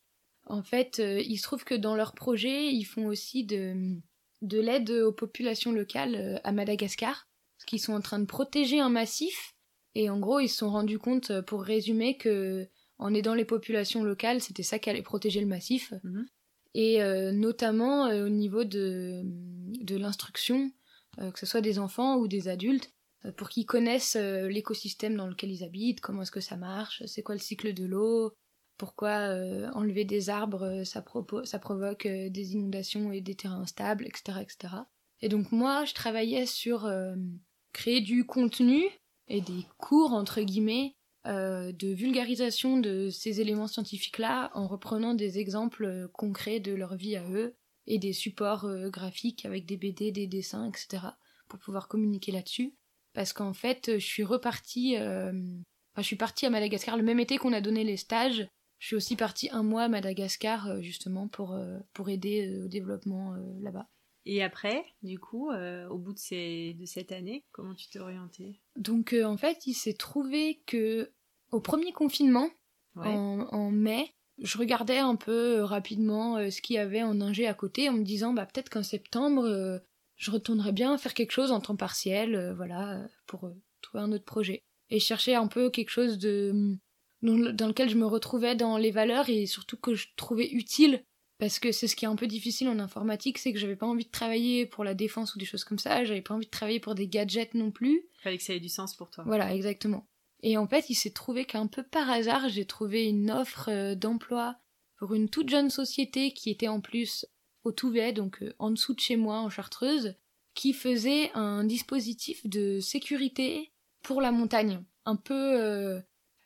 En fait, il se trouve que dans leur projet, ils font aussi de, de l'aide aux populations locales à Madagascar, parce qu'ils sont en train de protéger un massif. Et en gros, ils se sont rendus compte, pour résumer, que en aidant les populations locales, c'était ça qui allait protéger le massif. Mhm. Et euh, notamment euh, au niveau de, de l'instruction, euh, que ce soit des enfants ou des adultes, pour qu'ils connaissent l'écosystème dans lequel ils habitent, comment est-ce que ça marche, c'est quoi le cycle de l'eau, pourquoi enlever des arbres, ça, ça provoque des inondations et des terrains instables, etc., etc. Et donc moi, je travaillais sur créer du contenu et des cours, entre guillemets, euh, de vulgarisation de ces éléments scientifiques-là en reprenant des exemples euh, concrets de leur vie à eux et des supports euh, graphiques avec des BD, des dessins, etc. pour pouvoir communiquer là-dessus. Parce qu'en fait, je suis repartie, enfin, je suis partie à Madagascar le même été qu'on a donné les stages. Je suis aussi partie un mois à Madagascar justement pour, pour aider au développement là-bas. Et après, du coup, euh, au bout de, ces, de cette année, comment tu t'es orientée? Donc, euh, en fait, il s'est trouvé que au premier confinement, en, mai, je regardais un peu euh, rapidement ce qu'il y avait en Ingé à côté, en me disant, bah peut-être qu'en septembre, je retournerais bien faire quelque chose en temps partiel, voilà, pour trouver un autre projet. Et chercher un peu quelque chose de dans lequel je me retrouvais dans les valeurs et surtout que je trouvais utile parce que c'est ce qui est un peu difficile en informatique, c'est que j'avais pas envie de travailler pour la défense ou des choses comme ça, j'avais pas envie de travailler pour des gadgets non plus. Fallait que ça ait du sens pour toi. Voilà, exactement. Et en fait, il s'est trouvé qu'un peu par hasard, j'ai trouvé une offre euh, d'emploi pour une toute jeune société qui était en plus au Touvet, donc euh, en dessous de chez moi, en Chartreuse, qui faisait un dispositif de sécurité pour la montagne. Un peu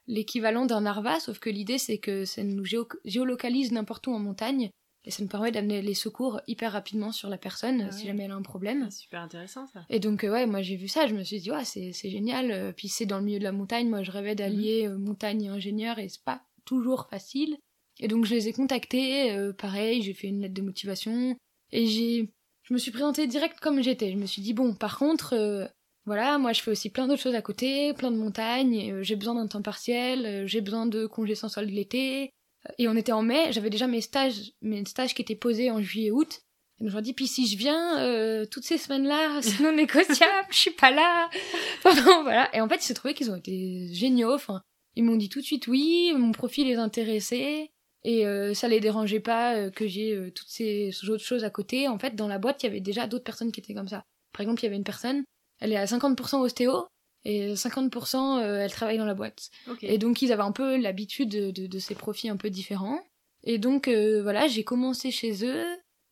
l'équivalent d'un Arva, sauf que l'idée c'est que ça nous géolocalise n'importe où en montagne et ça nous permet d'amener les secours hyper rapidement sur la personne ah si jamais elle a un problème. super intéressant ça. Et donc, euh, ouais, moi j'ai vu ça, je me suis dit, ouais, c'est, génial. Euh, puis c'est dans le milieu de la montagne, moi je rêvais d'allier mhm. euh, montagne et ingénieur et c'est pas toujours facile. Et donc je les ai contactés, pareil, j'ai fait une lettre de motivation et j'ai. Je me suis présentée direct comme j'étais. Je me suis dit, bon, par contre, voilà, moi je fais aussi plein d'autres choses à côté, plein de montagnes, j'ai besoin d'un temps partiel, j'ai besoin de congés sans solde l'été, et on était en mai, j'avais déjà mes stages, mes stages qui étaient posés en juillet-août. Et donc je leur dis, puis si je viens euh, toutes ces semaines-là, c'est non négociable, je suis pas là. Enfin, voilà. Et en fait, il s'est trouvé qu'ils ont été géniaux. Enfin, ils m'ont dit tout de suite oui, mon profil les intéressait. Et euh, ça les dérangeait pas euh, que j'ai euh, toutes ces autres choses à côté. En fait, dans la boîte, il y avait déjà d'autres personnes qui étaient comme ça. Par exemple, il y avait une personne, elle est à 50% ostéo, et 50% euh, elle travaille dans la boîte. Et donc ils avaient un peu l'habitude de, ces profils un peu différents. Et donc euh, voilà, j'ai commencé chez eux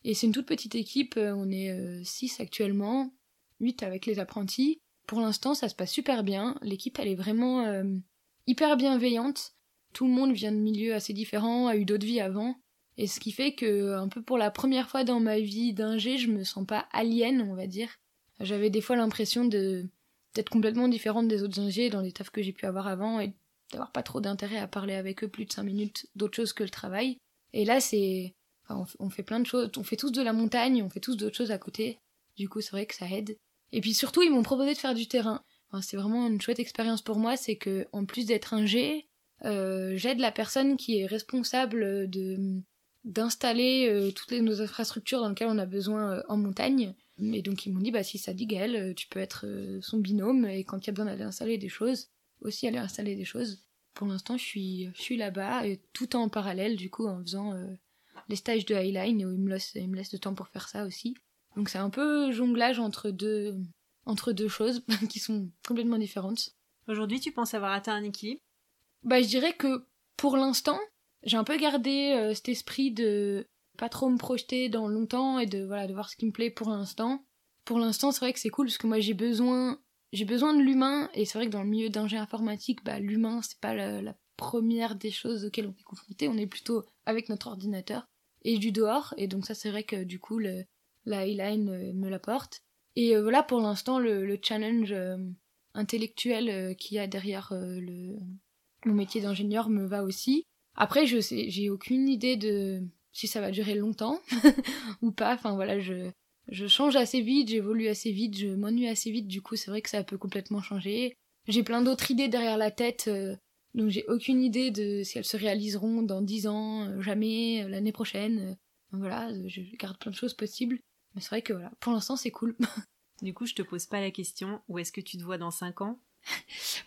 et c'est une toute petite équipe, euh, on est 6 actuellement, 8 avec les apprentis. Pour l'instant, ça se passe super bien. L'équipe, elle est vraiment hyper bienveillante. Tout le monde vient de milieux assez différents, a eu d'autres vies avant. Et ce qui fait que, un peu pour la première fois dans ma vie d'ingé, je me sens pas alien, on va dire. J'avais des fois l'impression d'être complètement différente des autres ingés dans les tafs que j'ai pu avoir avant et d'avoir pas trop d'intérêt à parler avec eux plus de 5 minutes d'autre chose que le travail. Et là, c'est. on, fait plein de choses. On fait tous de la montagne, on fait tous d'autres choses à côté. Du coup, c'est vrai que ça aide. Et puis surtout, ils m'ont proposé de faire du terrain. c'est vraiment une chouette expérience pour moi. C'est que, en plus d'être ingé, euh, j'aide la personne qui est responsable de d'installer euh, toutes les, nos infrastructures dans lesquelles on a besoin euh, en montagne. Et donc ils m'ont dit, bah si ça dit Gaël, euh, tu peux être euh, son binôme et quand il y a besoin d'aller installer des choses, aussi aller installer des choses. Pour l'instant, je suis, je suis là-bas, et tout en parallèle, du coup, en faisant euh, les stages de Highline, où il me, laisse, il me laisse de temps pour faire ça aussi. Donc c'est un peu jonglage entre deux, entre deux choses qui sont complètement différentes. Aujourd'hui, tu penses avoir atteint un équilibre? Bah, je dirais que pour l'instant, j'ai un peu gardé cet esprit de pas trop me projeter dans longtemps et de voilà de voir ce qui me plaît pour l'instant. Pour l'instant, c'est vrai que c'est cool parce que moi j'ai besoin j'ai besoin de l'humain et c'est vrai que dans le milieu d'ingé informatique, bah l'humain c'est pas la, première des choses auxquelles on est confronté, on est plutôt avec notre ordinateur et du dehors et donc ça c'est vrai que du coup le, la highline euh, me l'apporte. Et euh, voilà pour l'instant le, challenge euh, intellectuel qu'il y a derrière le mon métier d'ingénieur me va aussi. Après je sais j'ai aucune idée de si ça va durer longtemps ou pas. Enfin voilà, je, je change assez vite, j'évolue assez vite, je m'ennuie assez vite, du coup c'est vrai que ça peut complètement changer. J'ai plein d'autres idées derrière la tête, euh, donc j'ai aucune idée de si elles se réaliseront dans dix ans, euh, jamais, euh, l'année prochaine. voilà, je garde plein de choses possibles. Mais c'est vrai que voilà, pour l'instant c'est cool. du coup je te pose pas la question, où est-ce que tu te vois dans cinq ans?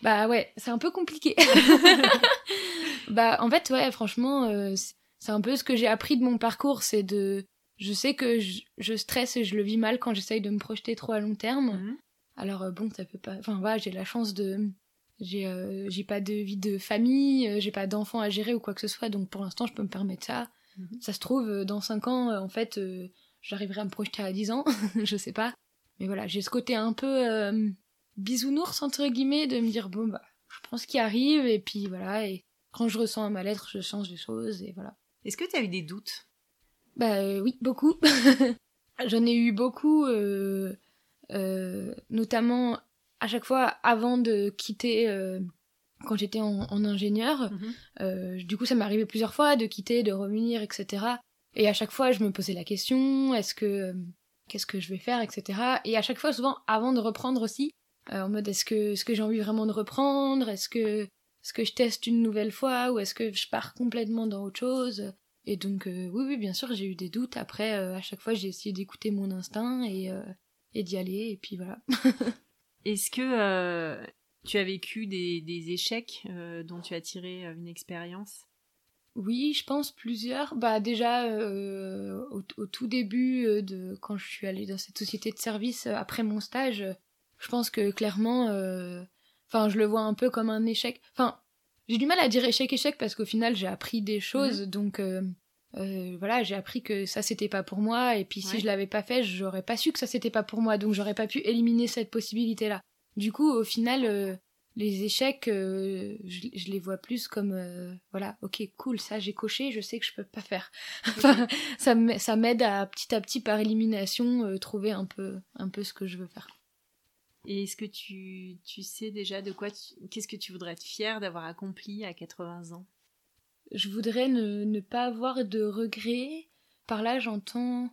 Bah ouais, c'est un peu compliqué. bah en fait ouais, franchement c'est un peu ce que j'ai appris de mon parcours, c'est de... Je sais que je, stresse et je le vis mal quand j'essaye de me projeter trop à long terme. Mhm. Alors euh, bon, ça peut pas... Enfin voilà, j'ai la chance de... J'ai euh, j'ai pas de vie de famille, euh, j'ai pas d'enfants à gérer ou quoi que ce soit, donc pour l'instant je peux me permettre ça. Mhm. Ça se trouve, dans 5 ans, en fait, j'arriverai à me projeter à 10 ans, je sais pas. Mais voilà, j'ai ce côté un peu bisounours, entre guillemets, de me dire, bon bah, je prends ce qui arrive, et puis voilà, et quand je ressens un mal-être, je change des choses, et voilà. Est-ce que tu as eu des doutes? Bah euh, oui, beaucoup. J'en ai eu beaucoup, euh, euh, notamment à chaque fois avant de quitter, quand j'étais en, ingénieur. Mhm. du coup, ça m'est arrivé plusieurs fois de quitter, de revenir, etc. Et à chaque fois, je me posais la question est-ce que qu'est-ce que je vais faire, etc. Et à chaque fois, souvent, avant de reprendre aussi, en mode est-ce que, est-ce que j'ai envie vraiment de reprendre? Est-ce que est-ce que je teste une nouvelle fois ou est-ce que je pars complètement dans autre chose? Et donc, euh, oui, oui, bien sûr, j'ai eu des doutes. Après, euh, à chaque fois, j'ai essayé d'écouter mon instinct et, euh, et d'y aller, et puis voilà. Est-ce que tu as vécu des, échecs dont tu as tiré une expérience? Oui, je pense plusieurs. Bah déjà au, au, tout début de quand je suis allée dans cette société de service après mon stage, je pense que clairement Enfin, je le vois un peu comme un échec. Enfin, j'ai du mal à dire échec échec parce qu'au final j'ai appris des choses, mhm. donc euh, euh, voilà, j'ai appris que ça c'était pas pour moi, et puis si Ouais. je l'avais pas fait, j'aurais pas su que ça c'était pas pour moi, donc j'aurais pas pu éliminer cette possibilité-là. Du coup, au final, euh, les échecs, je, je les vois plus comme, voilà, ok, cool, ça j'ai coché, je sais que je peux pas faire. Enfin, ça m- ça m'aide à petit à petit par élimination trouver un peu, un peu ce que je veux faire. Et est-ce que tu, tu sais déjà de quoi, qu'est-ce que tu voudrais être fier d'avoir accompli à 80 ans? Je voudrais ne, ne pas avoir de regrets. Par là, j'entends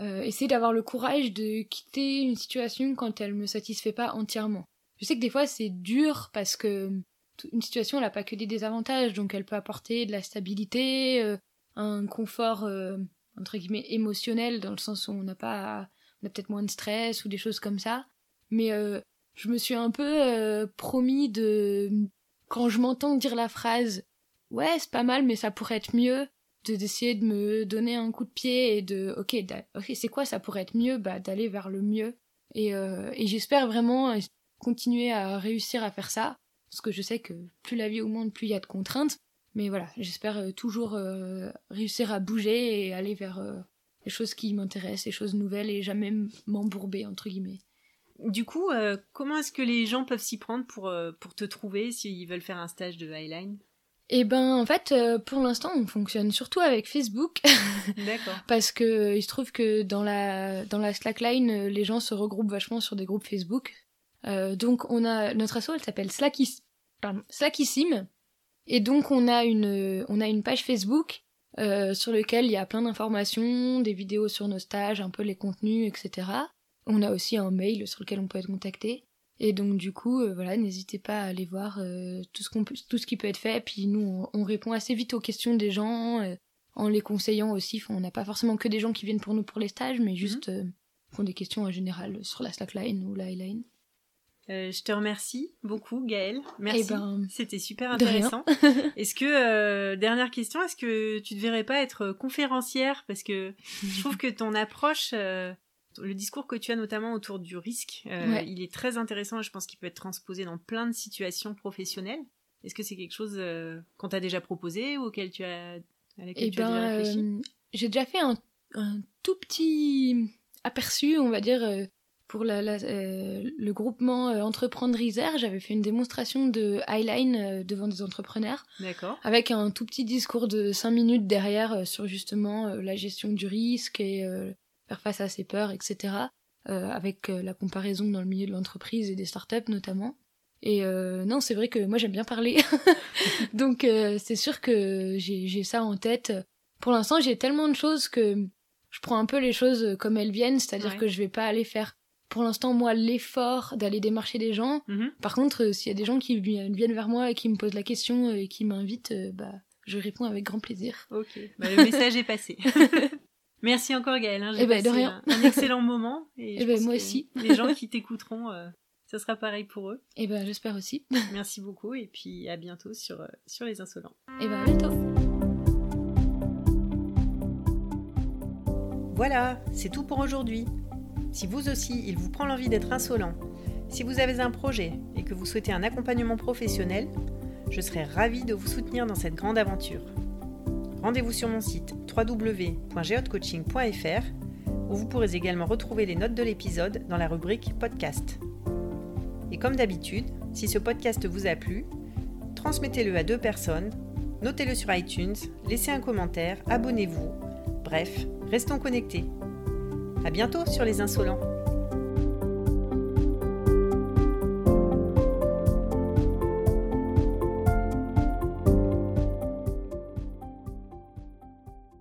euh, essayer d'avoir le courage de quitter une situation quand elle me satisfait pas entièrement. Je sais que des fois c'est dur parce que t- une situation elle a pas que des désavantages, donc elle peut apporter de la stabilité, euh, un confort euh, entre guillemets émotionnel dans le sens où on n'a pas, on a peut-être moins de stress ou des choses comme ça. Mais euh, je me suis un peu euh, promis de quand je m'entends dire la phrase ouais, c'est pas mal, mais ça pourrait être mieux, de d'essayer de me donner un coup de pied et de, ok, ok, c'est quoi, ça pourrait être mieux, bah d'aller vers le mieux. Et, euh, et j'espère vraiment continuer à réussir à faire ça, parce que je sais que plus la vie augmente, plus il y a de contraintes. Mais voilà, j'espère toujours réussir à bouger et aller vers les choses qui m'intéressent, les choses nouvelles et jamais m'embourber entre guillemets. Du coup, euh, comment est-ce que les gens peuvent s'y prendre pour, euh, pour te trouver s'ils veulent faire un stage de Highline? Et ben en fait, euh, pour l'instant, on fonctionne surtout avec Facebook. D'accord. parce que euh, il se trouve que dans la dans la slackline les gens se regroupent vachement sur des groupes Facebook donc on a notre asso elle s'appelle Slackis pardon, et donc on a une on a une page Facebook sur lequel il y a plein d'informations des vidéos sur nos stages un peu les contenus etc on a aussi un mail sur lequel on peut être contacté et donc du coup euh, voilà n'hésitez pas à aller voir euh, tout ce qu'on peut- tout ce qui peut être fait puis nous on, on répond assez vite aux questions des gens euh, en les conseillant aussi. Enfin, on n'a pas forcément que des gens qui viennent pour nous pour les stages, mais juste euh, font des questions en général sur la slackline ou la highline. Je te remercie beaucoup, Gaëlle. Merci. Eh ben, C'était super intéressant. est-ce que, dernière question, est-ce que tu ne verrais pas être conférencière? Parce que je trouve que ton approche, le discours que tu as notamment autour du risque, euh, Ouais. il est très intéressant et je pense qu'il peut être transposé dans plein de situations professionnelles. Est-ce que c'est quelque chose euh, qu'on t'a déjà proposé ou auquel tu as, à laquelle Eh tu as déjà ben, réfléchi? euh, j'ai déjà fait un, un tout petit aperçu, on va dire, pour la, la- le groupement Entreprendre Isère. J'avais fait une démonstration de highline devant des entrepreneurs. D'accord. avec un tout petit discours de 5 minutes derrière sur justement la gestion du risque et faire face à ses peurs, etc. euh, avec euh, la comparaison dans le milieu de l'entreprise et des startups notamment. Et euh, non, c'est vrai que moi j'aime bien parler, donc euh, c'est sûr que j'ai ça en tête. Pour l'instant, j'ai tellement de choses que je prends un peu les choses comme elles viennent, c'est-à-dire Ouais. que je vais pas aller faire pour l'instant moi l'effort d'aller démarcher des gens, Mhm. par contre, euh, s'il y a des gens qui vi- viennent vers moi et qui me posent la question et qui m'invitent, bah, je réponds avec grand plaisir. Ok, Bah, le message est passé. Merci encore Gaëlle. hein, J'ai Eh ben, de passé rien. Un, un excellent moment. Et Eh je ben, pense moi que aussi. Les gens qui t'écouteront, euh, ce sera pareil pour eux. Et ben, j'espère aussi. Merci beaucoup et puis à bientôt sur, euh, sur Les Insolents. Et ben, à bientôt. Voilà, c'est tout pour aujourd'hui. Si vous aussi, il vous prend l'envie d'être insolent, si vous avez un projet et que vous souhaitez un accompagnement professionnel, je serai ravie de vous soutenir dans cette grande aventure. Rendez-vous sur mon site www.geotcoaching.fr où vous pourrez également retrouver les notes de l'épisode dans la rubrique podcast. Et comme d'habitude, si ce podcast vous a plu, transmettez-le à deux personnes, notez-le sur iTunes, laissez un commentaire, abonnez-vous. Bref, restons connectés. À bientôt sur les insolents.